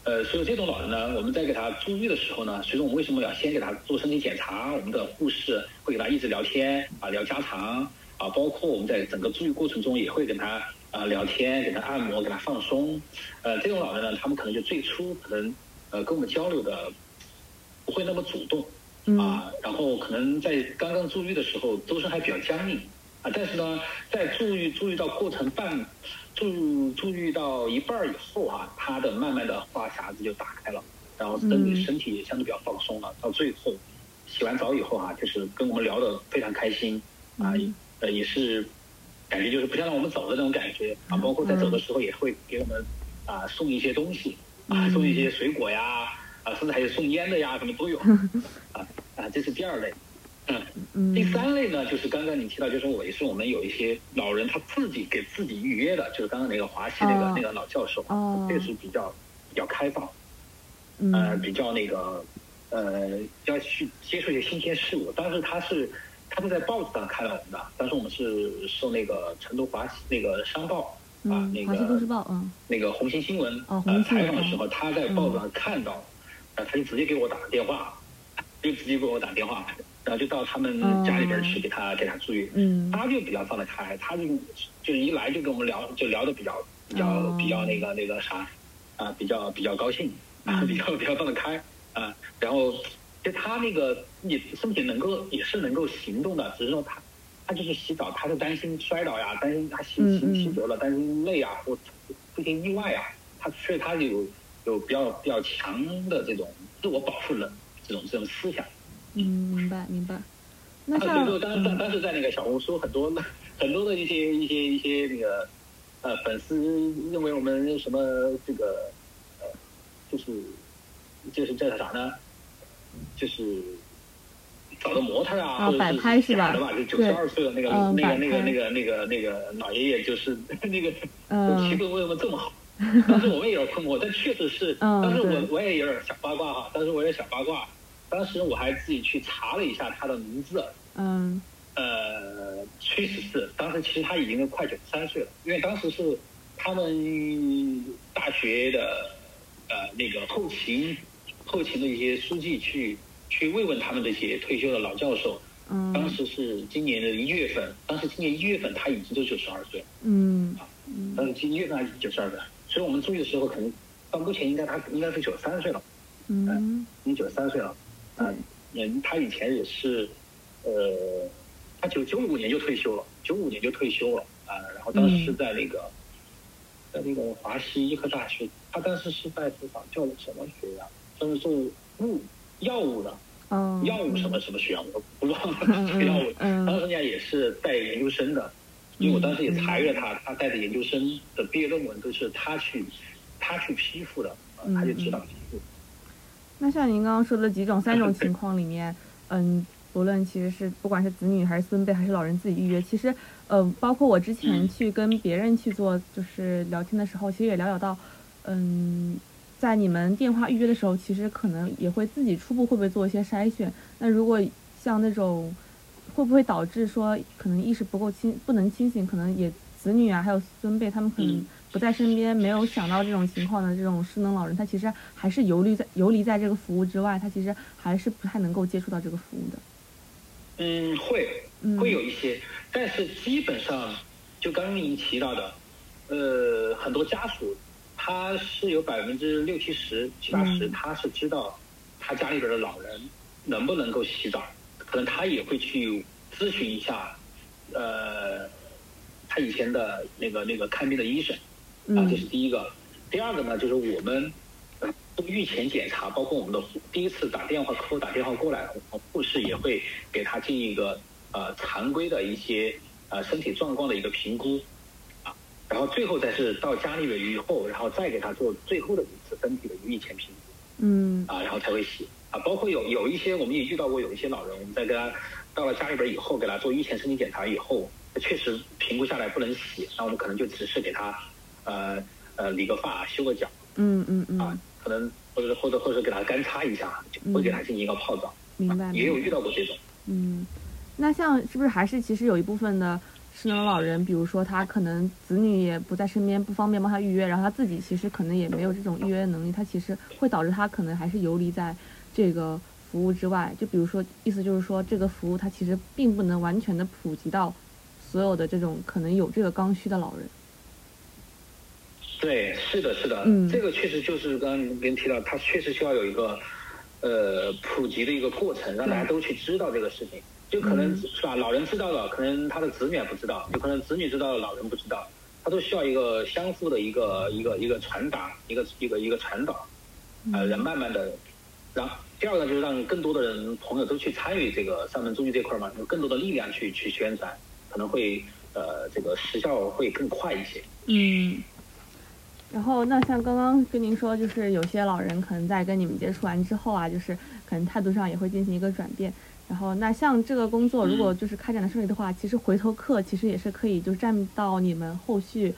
呃，所以这种老人呢，我们在给他住院的时候呢，所以说我们为什么要先给他做身体检查？我们的护士会给他一直聊天啊，聊家常啊，包括我们在整个住院过程中也会跟他啊聊天，给他按摩，给他放松。呃，这种老人呢，他们可能就最初可能呃跟我们交流的不会那么主动嗯啊，然后可能在刚刚住院的时候周身还比较僵硬啊，但是呢，在注意注意到过程半注注意到一半儿以后啊，他的慢慢的话匣子就打开了，然后身体嗯。身体也相对比较放松了，到最后洗完澡以后啊，就是跟我们聊得非常开心啊嗯，呃也是感觉就是不想让我们走的那种感觉啊，包括在走的时候也会给我们啊送一些东西啊，嗯送一些水果呀啊，甚至还有送烟的呀，什么都有。啊啊，这是第二类。嗯，嗯第三类呢，就是刚刚你提到，就是我也是我们有一些老人他自己给自己预约的，就是刚刚那个华西那个、哦那个老教授，哦这个是比较比较开放，呃，嗯比较那个呃要去接触一些新鲜事物。当时他是他是在报纸上看到我们的，当时我们是受那个成都华西那个商报啊、嗯，那华西都市个报嗯那个红星新闻呃采访的时候，他在报纸上看到，然后他就直接给我打了电话，就直接给我打电话，然后就到他们家里边去给他、给他住院。嗯他就比较放得开，他就就一来就跟我们聊，就聊得比较比较、哦比较那个那个啥啊，比较比较高兴啊，嗯 比较比较放得开啊。然后就他那个也身体能够也是能够行动的，只是说他他就是洗澡，他是担心摔倒呀，担心他洗洗洗久了，担心累啊或出现意外啊，他所以他有有比较比较强的这种自我保护的这种这种思想。嗯，明白明白。那啊，所像以说当时当嗯当时在那个小红书很多的很多的一些一些一些那个呃粉丝认为我们什么这个呃就是就是叫啥呢？就是找的模特啊，或者是拍是吧假的吧？就九十二岁的那个、嗯那个那个那个那个那个老爷爷，就是 那个嗯气氛为什么这么好？当时我们也有点困惑，但确实是，嗯当时我对我也有点小八卦哈，当时我也小八卦，当时我还自己去查了一下他的名字，嗯。呃，崔十四，当时其实他已经快九十三岁了，因为当时是他们大学的呃那个后勤后勤的一些书记去去慰问他们这些退休的老教授，当嗯时是今年的一月份，当时今年一月份他已经都九十二岁了，嗯。当时今年一月份还是九十二岁，所以我们注意的时候可能到目前应该他应该是九十三岁了。嗯已经九十三岁了，啊、嗯，他以前也是，呃，他九九五年就退休了，九五年就退休了啊、然后当时在那个，在那个华西医科大学，他当时是在这叫叫什么学呀、他是做物药物的，哦。药物什么什么学啊，我不忘了嗯这个药物，嗯嗯当时人家也是带研究生的，因为我当时也查阅了他，他带的研究生的毕业论文都是他去他去批复的，啊他就指导批复。那像您刚刚说的几种三种情况里面，嗯，不论其实是不管是子女还是孙辈还是老人自己预约，其实，呃，包括我之前去跟别人去做就是聊天的时候，其实也了解到，嗯，在你们电话预约的时候，其实可能也会自己初步会不会做一些筛选。那如果像那种，会不会导致说可能意识不够清，不能清醒，可能也子女啊还有孙辈他们可能不在身边，没有想到这种情况的这种失能老人，他其实还是游离在游离在这个服务之外，他其实还是不太能够接触到这个服务的。嗯，会嗯。会有一些，但是基本上就刚刚您提到的，呃，很多家属他是有百分之六七十、七八十，嗯。他是知道他家里边的老人能不能够洗澡，可能他也会去咨询一下，呃，他以前的那个那个看病的医生，啊，这是嗯第一个。第二个呢，就是我们呃做预前检查，包括我们的护第一次打电话客户打电话过来，我们护士也会给他进一个呃常规的一些呃身体状况的一个评估，啊，然后最后再是到家里了以后，然后再给他做最后的一次身体的预前评估。嗯啊，然后才会洗啊。包括有有一些我们也遇到过有一些老人，我们在跟他到了家里边以后，给他做预前身体检查以后，确实评估下来不能洗，那我们可能就只是给他呃呃理个发、修个脚嗯嗯啊嗯，，可能或者或者或者给他干擦一下，会给他进行一个泡澡，明白。也有遇到过这种。嗯，那像是不是还是其实有一部分的失能老人，比如说他可能子女也不在身边，不方便帮他预约，然后他自己其实可能也没有这种预约能力，他其实会导致他可能还是游离在这个服务之外。就比如说，意思就是说，这个服务它其实并不能完全的普及到所有的这种可能有这个刚需的老人。对，是的，是的，嗯。这个确实就是刚刚您提到，它确实需要有一个呃普及的一个过程，让大家都去知道这个事情。就可能、嗯。是吧，老人知道了，可能他的子女也不知道，有可能子女知道了，老人不知道，他都需要一个相互的一个一个一个传达，一个一个一个传导，呃，人慢慢的，然后第二个就是让更多的人朋友都去参与这个上门中医这块儿嘛，有更多的力量去去宣传，可能会呃这个时效会更快一些。嗯，然后那像刚刚跟您说，就是有些老人可能在跟你们接触完之后啊，就是可能态度上也会进行一个转变。然后那像这个工作，如果就是开展的顺利的话，其实回头客其实也是可以就占到你们后续，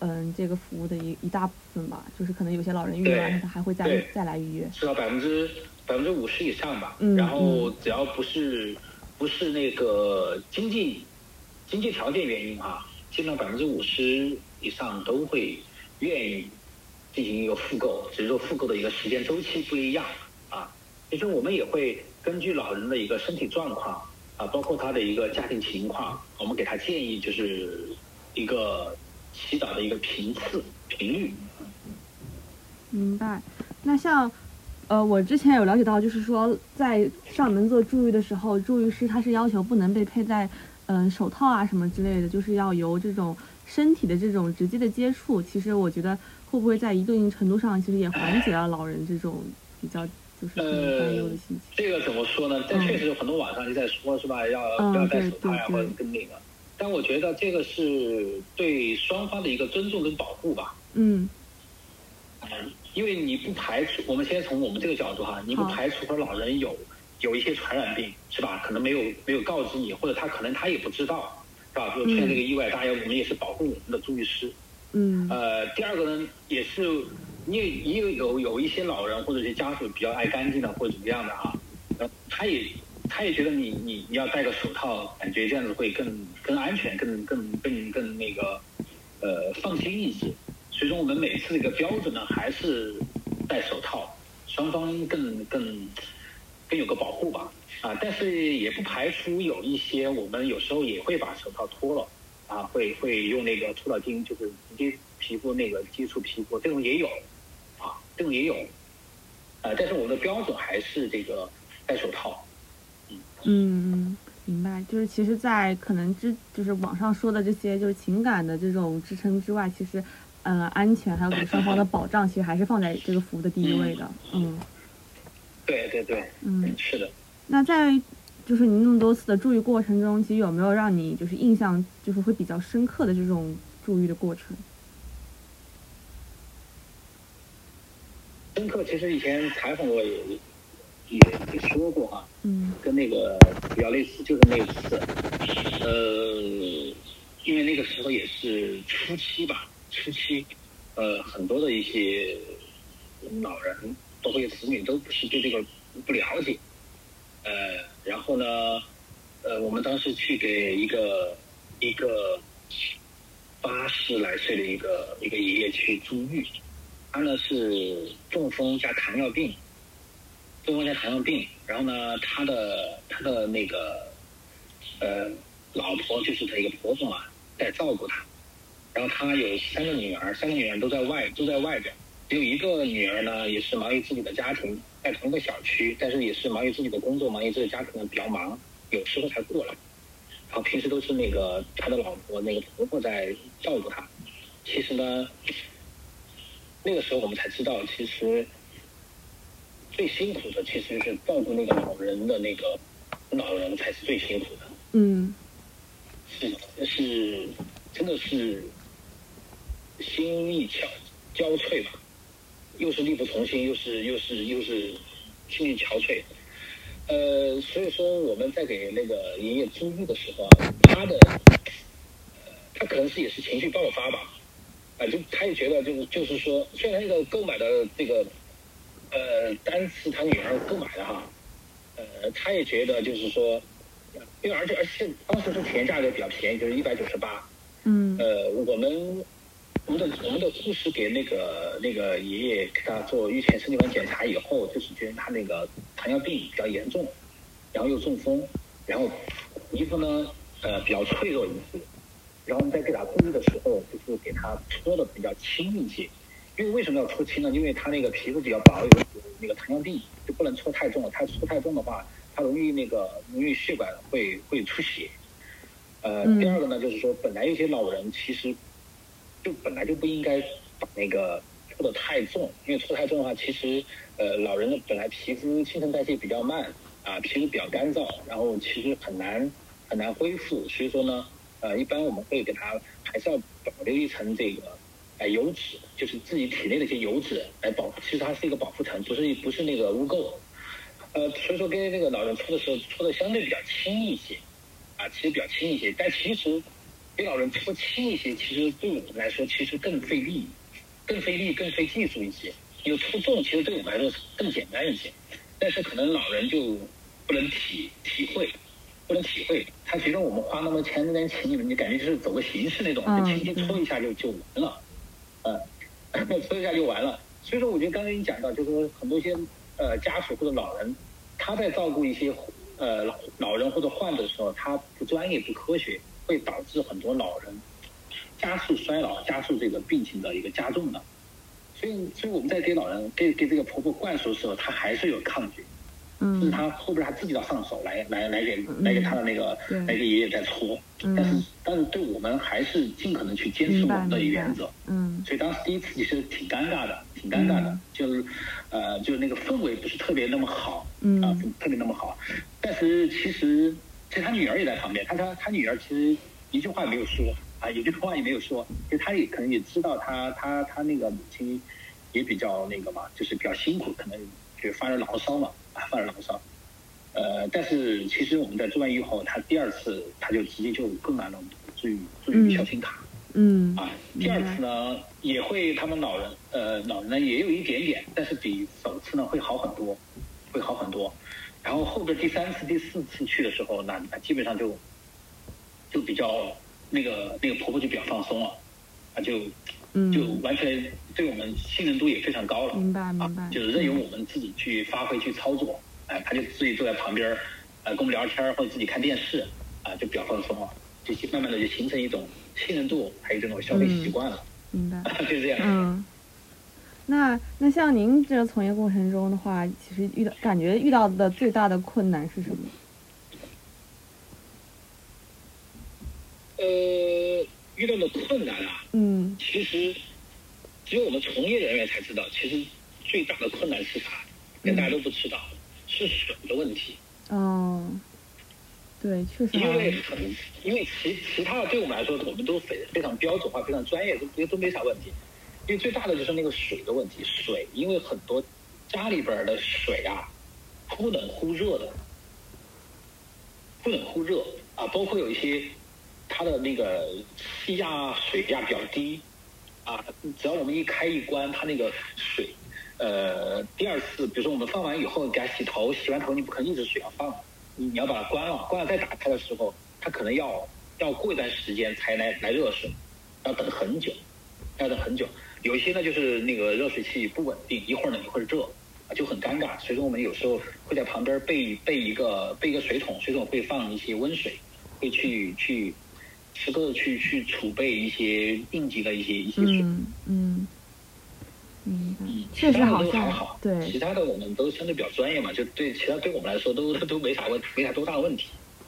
嗯，这个服务的一一大部分吧。就是可能有些老人预约完，他还会再再来预约。至少百分之百分之五十以上吧。嗯然后只要不是不是那个经济经济条件原因啊，基本上百分之五十以上都会愿意进行一个复购，只是说复购的一个时间周期不一样啊。其实我们也会根据老人的一个身体状况啊，包括他的一个家庭情况，我们给他建议就是一个洗澡的一个频次频率。明白。那像，呃，我之前有了解到，就是说在上门做助浴的时候，助浴师他是要求不能被佩戴，嗯、手套啊什么之类的，就是要由这种身体的这种直接的接触。其实我觉得会不会在一定程度上，其实也缓解了老人这种比较就是担忧的心情。这个怎么说呢？但嗯确实有很多网上就在说，是吧？要嗯不要戴对手套呀，或者跟那个。但我觉得这个是对双方的一个尊重跟保护吧。嗯嗯，因为你不排除，我们先从我们这个角度哈，你不排除说老人有有一些传染病，是吧？可能没有没有告知你，或者他可能他也不知道，是吧？比如出现这个意外，大家我们也是保护我们的注意师。嗯呃，第二个呢，也是因为也有有有一些老人或者是家属比较爱干净的或者怎么样的啊，呃，他也他也觉得你你你要戴个手套，感觉这样子会更更安全，更更更更那个呃放心一些。所以说我们每次这个标准呢，还是戴手套，双方更更更有个保护吧。啊，但是也不排除有一些我们有时候也会把手套脱了。啊，会会用那个搓澡巾，就是直接皮肤那个接触皮肤，这种也有，啊，这种也有，啊，但是我们的标准还是这个戴手套。嗯嗯，明白。就是其实，在可能之就是网上说的这些就是情感的这种支撑之外，其实，呃，安全还有给双方的保障，其实还是放在这个服务的第一位的。嗯对对对，嗯。是的。那在就是你那么多次的注意过程中，其实有没有让你就是印象就是会比较深刻的这种注意的过程？深刻，其实以前采访我也也也说过啊，嗯跟那个比较类似，就是那一次，呃，因为那个时候也是初期吧，初期，呃，很多的一些老人，包括一些子女，都不是对这个不了解，呃，然后呢，呃，我们当时去给一个一个八十来岁的一个一个爷爷去助浴，他呢是中风加糖尿病。中风加糖尿病，然后呢，他的他的那个呃老婆就是他一个婆婆嘛，在照顾他，然后他有三个女儿，三个女儿都在外都在外边，只有一个女儿呢，也是忙于自己的家庭，在同一个小区，但是也是忙于自己的工作，忙于自己的家庭呢比较忙，有时候才过来。然后平时都是那个他的老婆那个婆婆在照顾他。其实呢，那个时候我们才知道，其实最辛苦的其实是照顾那个老人的那个老人才是最辛苦的。嗯是是，真的是心力憔交瘁吧，又是力不从心，又是又是又是心力憔悴。呃，所以说我们在给那个爷爷租屋的时候啊，他的，呃，他可能是也是情绪爆发吧，啊、就他也觉得就是就是说，虽然那个购买的这个，呃，单是他女儿购买的哈，呃，他也觉得就是说，因为而且而且当时是田价格比较便宜，就是一百九十八，嗯。呃，我们我们的我们的护士给那个那个爷爷给他做预前身体管检查以后，就是觉得他那个糖尿病比较严重，然后又中风，然后皮肤呢呃比较脆弱一些，然后我们在给他注意的时候，就是给他搓的比较轻一些，因为为什么要搓轻呢？因为他那个皮肤比较薄，有那个糖尿病，就不能搓太重了，他搓太重的话，他容易那个容易血管会会出血。呃，第二个呢，就是说，本来有些老人其实就本来就不应该把那个搓得太重，因为搓太重的话，其实呃，老人的本来皮肤新陈代谢比较慢啊，皮肤比较干燥，然后其实很难很难恢复，所以说呢，呃，一般我们会给他还是要保留一层这个油脂，就是自己体内的一些油脂来保，其实它是一个保护层，不是不是那个污垢。呃，所以说跟那个老人搓的时候搓的相对比较轻一些，啊，其实比较轻一些，但其实给老人搓轻一些，其实对我们来说其实更费力，更费力、更费技术一些。有搓重，其实对我们来说更简单一些，但是可能老人就不能体体会，不能体会，他觉得我们花那么钱那点钱，你们你感觉就是走个形式那种，嗯就轻轻搓一下就就完了，呃，搓一下就完了。所以说，我觉得刚才你讲到，就是说很多一些呃家属或者老人，他在照顾一些呃老老人或者患者的时候，他不专业不科学，会导致很多老人加速衰老，加速这个病情的一个加重的。所以，所以我们在给老人给给这个婆婆灌输的时候，她还是有抗拒，甚至嗯她后边她自己要上手来来来给来给她的那个对来给爷爷在搓，但是嗯但是对我们还是尽可能去坚持我们的原则。嗯所以当时第一次其实挺尴尬的，挺尴尬的，嗯就是呃，就是那个氛围不是特别那么好啊，嗯不特别那么好。但是其实，其实他女儿也在旁边，他他他女儿其实一句话也没有说啊，一句话也没有说，其实他也可能也知道他他他那个母亲也比较那个嘛，就是比较辛苦，可能就发着牢骚嘛，啊，发着牢骚。呃，但是其实我们在做完以后，他第二次他就直接就购买了我们的助语助语孝心卡。嗯啊，第二次呢也会，他们老人呃老人呢也有一点点，但是比首次呢会好很多，会好很多。然后后边第三次、第四次去的时候，那那基本上就就比较那个那个婆婆就比较放松了，啊就嗯就完全对我们信任度也非常高了。明白明白啊，就是任由我们自己去发挥去操作，哎，他就自己坐在旁边儿，呃，跟我们聊天儿或者自己看电视，啊，就比较放松了，就慢慢的就形成一种信任度，还有这种消费习惯了，明白。就是这样。嗯，那那像您这个从业过程中的话，其实遇到感觉遇到的最大的困难是什么？呃，遇到的困难啊，嗯其实只有我们从业人员才知道，其实最大的困难是啥，连大家都不知道，是水的问题。哦，对，确实因好为很，因为其其他的对我们来说，我们都非非常标准化、非常专业，都都都没啥问题。因为最大的就是那个水的问题，水，因为很多家里边的水啊，忽冷忽热的，忽冷忽热啊，包括有一些它的那个气压、水压比较低啊，只要我们一开一关，它那个水，呃，第二次，比如说我们放完以后给它洗头，洗完头你不可能一直水要放，你你要把它关了，关了再打开的时候，它可能要要过一段时间才来来热水，要等很久，要等很久。有一些呢就是那个热水器不稳定，一会儿冷一会儿热，啊就很尴尬。所以说我们有时候会在旁边备备一个备一个水桶，水桶会放一些温水，会去去时刻去去储备一些应急的一些一些水。嗯嗯，嗯，，确实其他的都还好像好，对其，他的我们都相对比较专业嘛，就对其他对我们来说都都没啥问没啥多大的问题。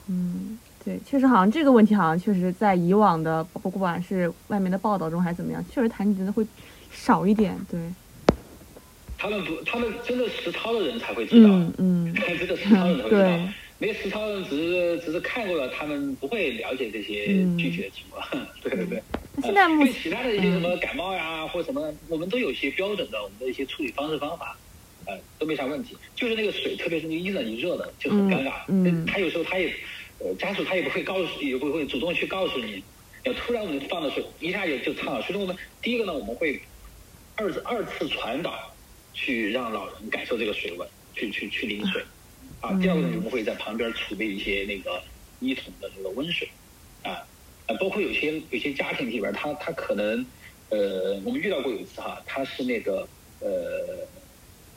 嗯，对，确实好像这个问题好像确实在以往的不不管是外面的报道中还是怎么样，确实谈及的会少一点。对，他们不，他们真的实操的人才会知道，嗯嗯，真的实操的人才会知道对。没实操的人只是只是看过了，他们不会了解这些嗯具体的情况。对对对。那现在目其他的一些什么感冒呀、或者什么，我们都有一些标准的我们的一些处理方式方法，呃，都没啥问题。就是那个水，特别是那个一冷一热的，就很尴尬。嗯嗯他有时候他也，呃，家属他也不会告诉，也不会主动去告诉你。要突然我们放的水一下就就烫了，所以说我们第一个呢，我们会二次二次传导，去让老人感受这个水温，去去去淋水。啊，第二个呢，我们会在旁边储备一些那个一桶的那个温水，啊，啊，包括有些有些家庭里边，他他可能，呃，我们遇到过有一次哈，他是那个呃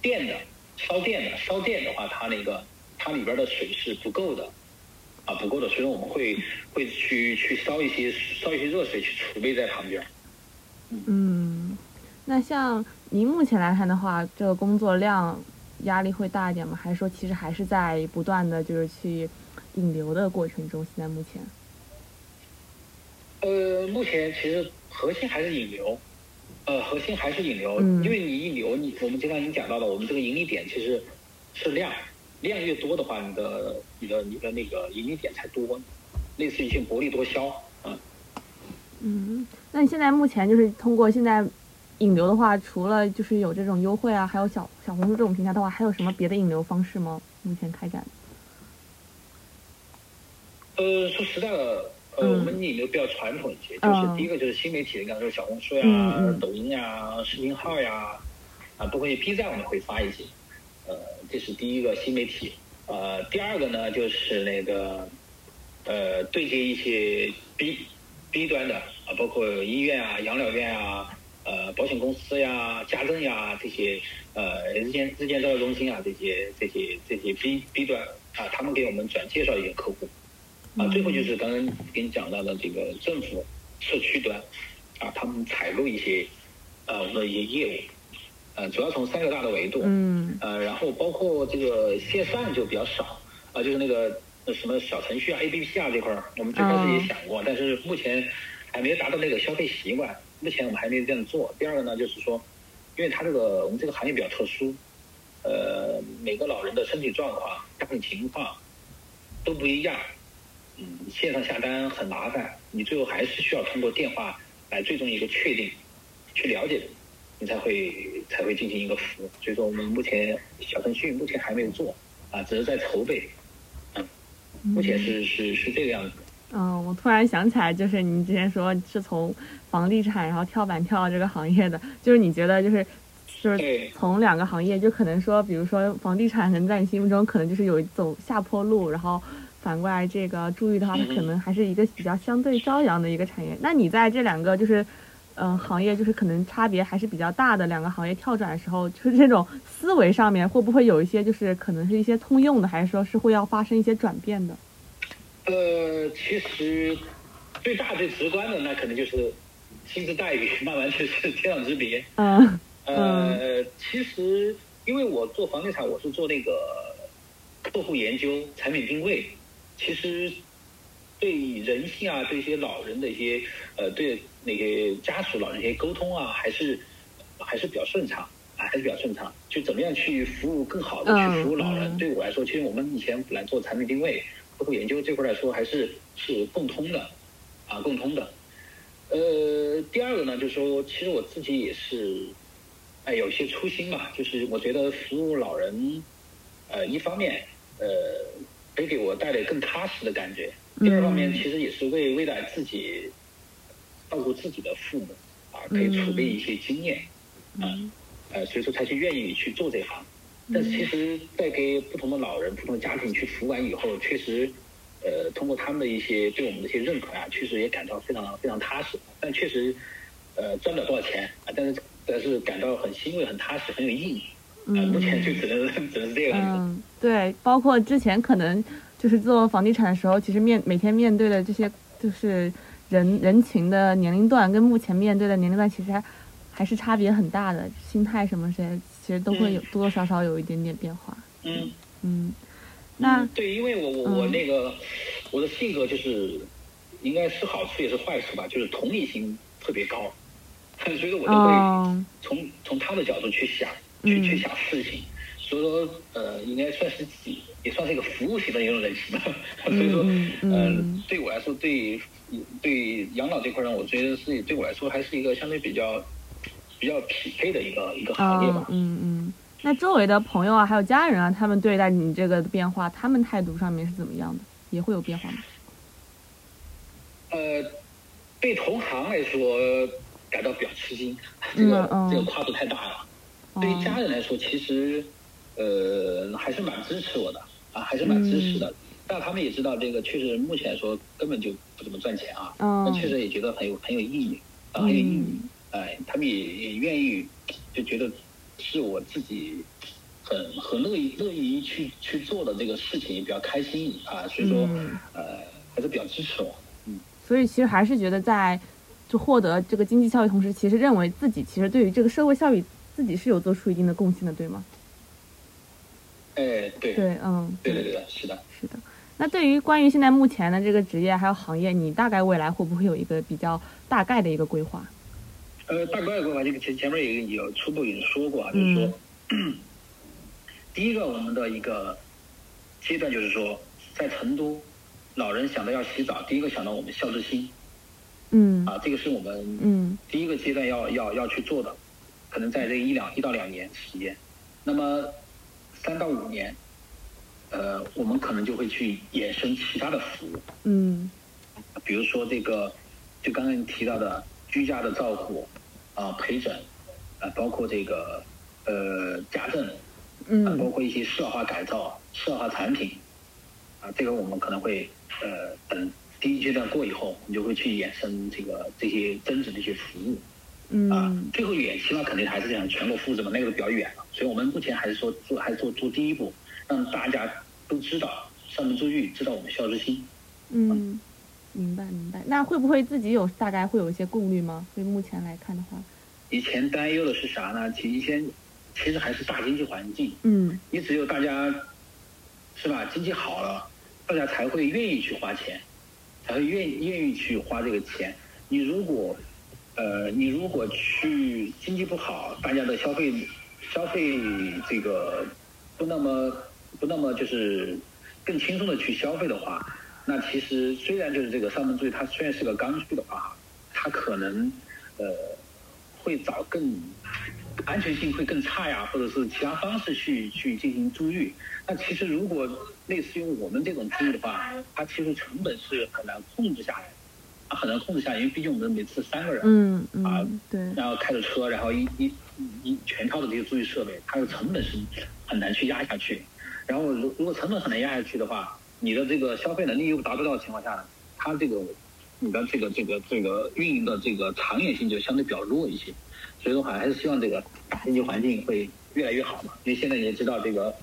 电的烧电的烧电的话，它那个它里边的水是不够的，啊不够的，所以说我们会会去去烧一些烧一些热水去储备在旁边。嗯，那像您目前来看的话，这个工作量压力会大一点吗？还是说其实还是在不断的就是去引流的过程中？现在目前，呃，目前其实核心还是引流，呃，核心还是引流，嗯因为你引流，你我们经常已经讲到了，我们这个盈利点其实是量，量越多的话，你的你的你的那个盈利点才多，类似于像薄利多销，嗯。嗯，那你现在目前就是通过现在引流的话，除了就是有这种优惠啊，还有小小红书这种平台的话，还有什么别的引流方式吗？目前开展？呃，说实在的，呃，嗯我们引流比较传统一些，嗯就是第一个就是新媒体，你刚才说小红书呀、抖音呀、视频号呀，啊，包括一些 B 站我们会发一些，呃，这是第一个新媒体。呃，第二个呢就是那个，呃，对接一些 B B 端的啊，包括医院啊、养老院啊、呃，保险公司呀、家政呀这些，呃，日间日间照料中心啊这些这些这些 B B 端啊，他们给我们转介绍一些客户。啊，最后就是刚刚给你讲到的这个政府社区端，啊，他们采购一些呃我们的一些业务，呃，主要从三个大的维度，嗯呃，然后包括这个线上就比较少，啊、就是那个呃什么小程序啊、APP 啊这块儿，我们最开始也想过，但是目前还没有达到那个消费习惯，目前我们还没有这样做。第二个呢，就是说，因为它这个我们这个行业比较特殊，呃，每个老人的身体状况、家庭情况都不一样，嗯，线上下单很麻烦，你最后还是需要通过电话来最终一个确定，去了解，你才会才会进行一个服务。所以说，我们目前小程序目前还没有做，啊，只是在筹备，嗯，目前是是是这个样子。嗯，我突然想起来，就是你之前说是从房地产然后跳板跳到这个行业的，就是你觉得就是就是从两个行业，就可能说，比如说房地产可能在你心目中可能就是有一走下坡路，然后反过来这个注意的话，它可能还是一个比较相对朝阳的一个产业。那你在这两个就是嗯、呃行业，就是可能差别还是比较大的两个行业跳转的时候，就是这种思维上面会不会有一些就是可能是一些通用的，还是说是会要发生一些转变的？呃，其实最大最直观的那可能就是薪资待遇，那完全是天壤之别。嗯呃，其实因为我做房地产，我是做那个客户研究、产品定位，其实对人性啊，对一些老人的一些呃，对那些家属老人一些沟通啊，还是还是比较顺畅啊，还是比较顺畅。就怎么样去服务更好的去服务老人，对我来说，其实我们以前来做产品定位、客户研究这块来说，还是是共通的啊，共通的。呃，第二个呢，就是说，其实我自己也是，哎，有些初心吧，就是我觉得服务老人，呃，一方面，呃，可以给我带来更踏实的感觉；第二方面，嗯其实也是为未来自己照顾自己的父母啊，可以储备一些经验，嗯呃，所以说才去愿意去做这行。但是其实，在给不同的老人、不同的家庭去服务完以后，确实，呃，通过他们的一些对我们的一些认可啊，确实也感到非常非常踏实。但确实，呃，赚不了多少钱啊，但是但是感到很欣慰、很踏实、很有意义。目前就只能只能是这个样子。嗯，对，包括之前可能就是做房地产的时候，其实面每天面对的这些就是人人群的年龄段，跟目前面对的年龄段其实还还是差别很大的，心态什么这些其实都会有嗯多多少少有一点点变化。嗯。嗯，那嗯对，因为我我我嗯那个，我的性格就是应该是好处也是坏处吧，就是同理心特别高，所以说我就会哦，从从他的角度去想，去嗯。去想事情，所以说呃，应该算是也算是一个服务型的一种人士吧。所以说，嗯，对我来说，对对养老这块呢，我觉得是对我来说还是一个相对比较比较匹配的一个一个行业嗯吧。嗯嗯。那周围的朋友啊，还有家人啊，他们对待你这个变化，他们态度上面是怎么样的？也会有变化吗？呃，对同行来说感到比较吃惊，这个、这个跨度太大了。对于家人来说，其实呃还是蛮支持我的啊，还是蛮支持的。但他们也知道这个确实目前来说根本就不怎么赚钱啊，嗯那确实也觉得很有很有意义啊，很有意义嗯。哎，他们也也愿意就觉得是我自己很很乐意乐意去去做的这个事情，也比较开心啊，所以说、嗯呃还是比较支持我。嗯所以其实还是觉得在就获得这个经济效益同时，其实认为自己其实对于这个社会效益自己是有做出一定的贡献的，对吗？哎，对对，嗯，对对对，是的。是的。那对于关于现在目前的这个职业还有行业，你大概未来会不会有一个比较大概的一个规划？呃，大概的规划，这个前前面也有初步已经说过啊，就是说，第一个我们的一个阶段就是说，在成都，老人想到要洗澡，第一个想到我们孝之心嗯。啊，这个是我们嗯。第一个阶段要要要去做的，可能在这一两一到两年时间，那么三到五年，呃，我们可能就会去衍生其他的服务，嗯。比如说这个，就刚刚提到的居家的照顾，啊、陪诊，啊、包括这个呃家政，啊、包嗯括一些社化改造、社化产品，啊，这个我们可能会呃等第一阶段过以后，我们就会去衍生这个这些增值的一些服务。嗯。啊嗯。最后远期嘛，肯定还是想全国复制嘛，那个比较远了，所以我们目前还是说做还是做做第一步，让大家都知道上门珠玉，知道我们孝之心。嗯，明白明白。那会不会自己有大概会有一些顾虑吗？所以目前来看的话，以前担忧的是啥呢？其实先其实还是大经济环境，嗯你只有大家是吧，经济好了，大家才会愿意去花钱，才会愿意愿意去花这个钱。你如果呃，你如果去经济不好，大家的消费消费这个不那么不那么就是更轻松的去消费的话，那其实虽然就是这个上门注意，它虽然是个刚需的话，它可能呃会找更安全性会更差呀，或者是其他方式去去进行注育。那其实如果类似于我们这种注育的话，它其实成本是很难控制下来的，它很难控制下来，因为毕竟我们每次三个人，嗯啊嗯，对，然后开着车，然后一一一全套的这些注意设备，它的成本是很难去压下去。然后如如果成本很难压下去的话，你的这个消费能力又达不到的情况下呢，它这个你的这个这个这个运营的这个长远性就相对比较弱一些。所以说，还是希望这个大经济环境会越来越好嘛。因为现在你也知道这个，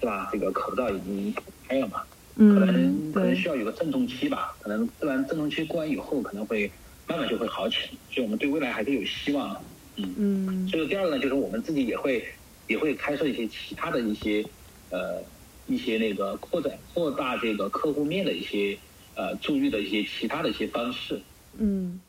是吧？这个口罩已经开了嘛，可能嗯可能需，要有个阵痛期吧，可能自然阵痛期过完以后，可能会慢慢就会好起来。所以我们对未来还是有希望的。嗯，嗯所以第二个呢，就是我们自己也会也会开设一些其他的一些呃一些那个扩展扩大这个客户面的一些呃注意的一些其他的一些方式。嗯。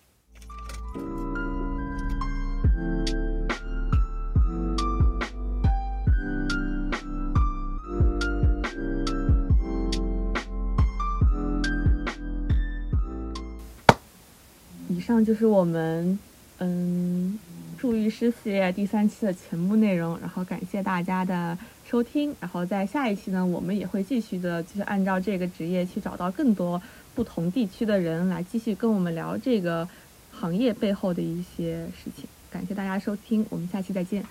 以上就是我们嗯助育师系列第三期的全部内容，然后感谢大家的收听，然后在下一期呢，我们也会继续的，就是按照这个职业去找到更多不同地区的人来继续跟我们聊这个行业背后的一些事情。感谢大家收听，我们下期再见。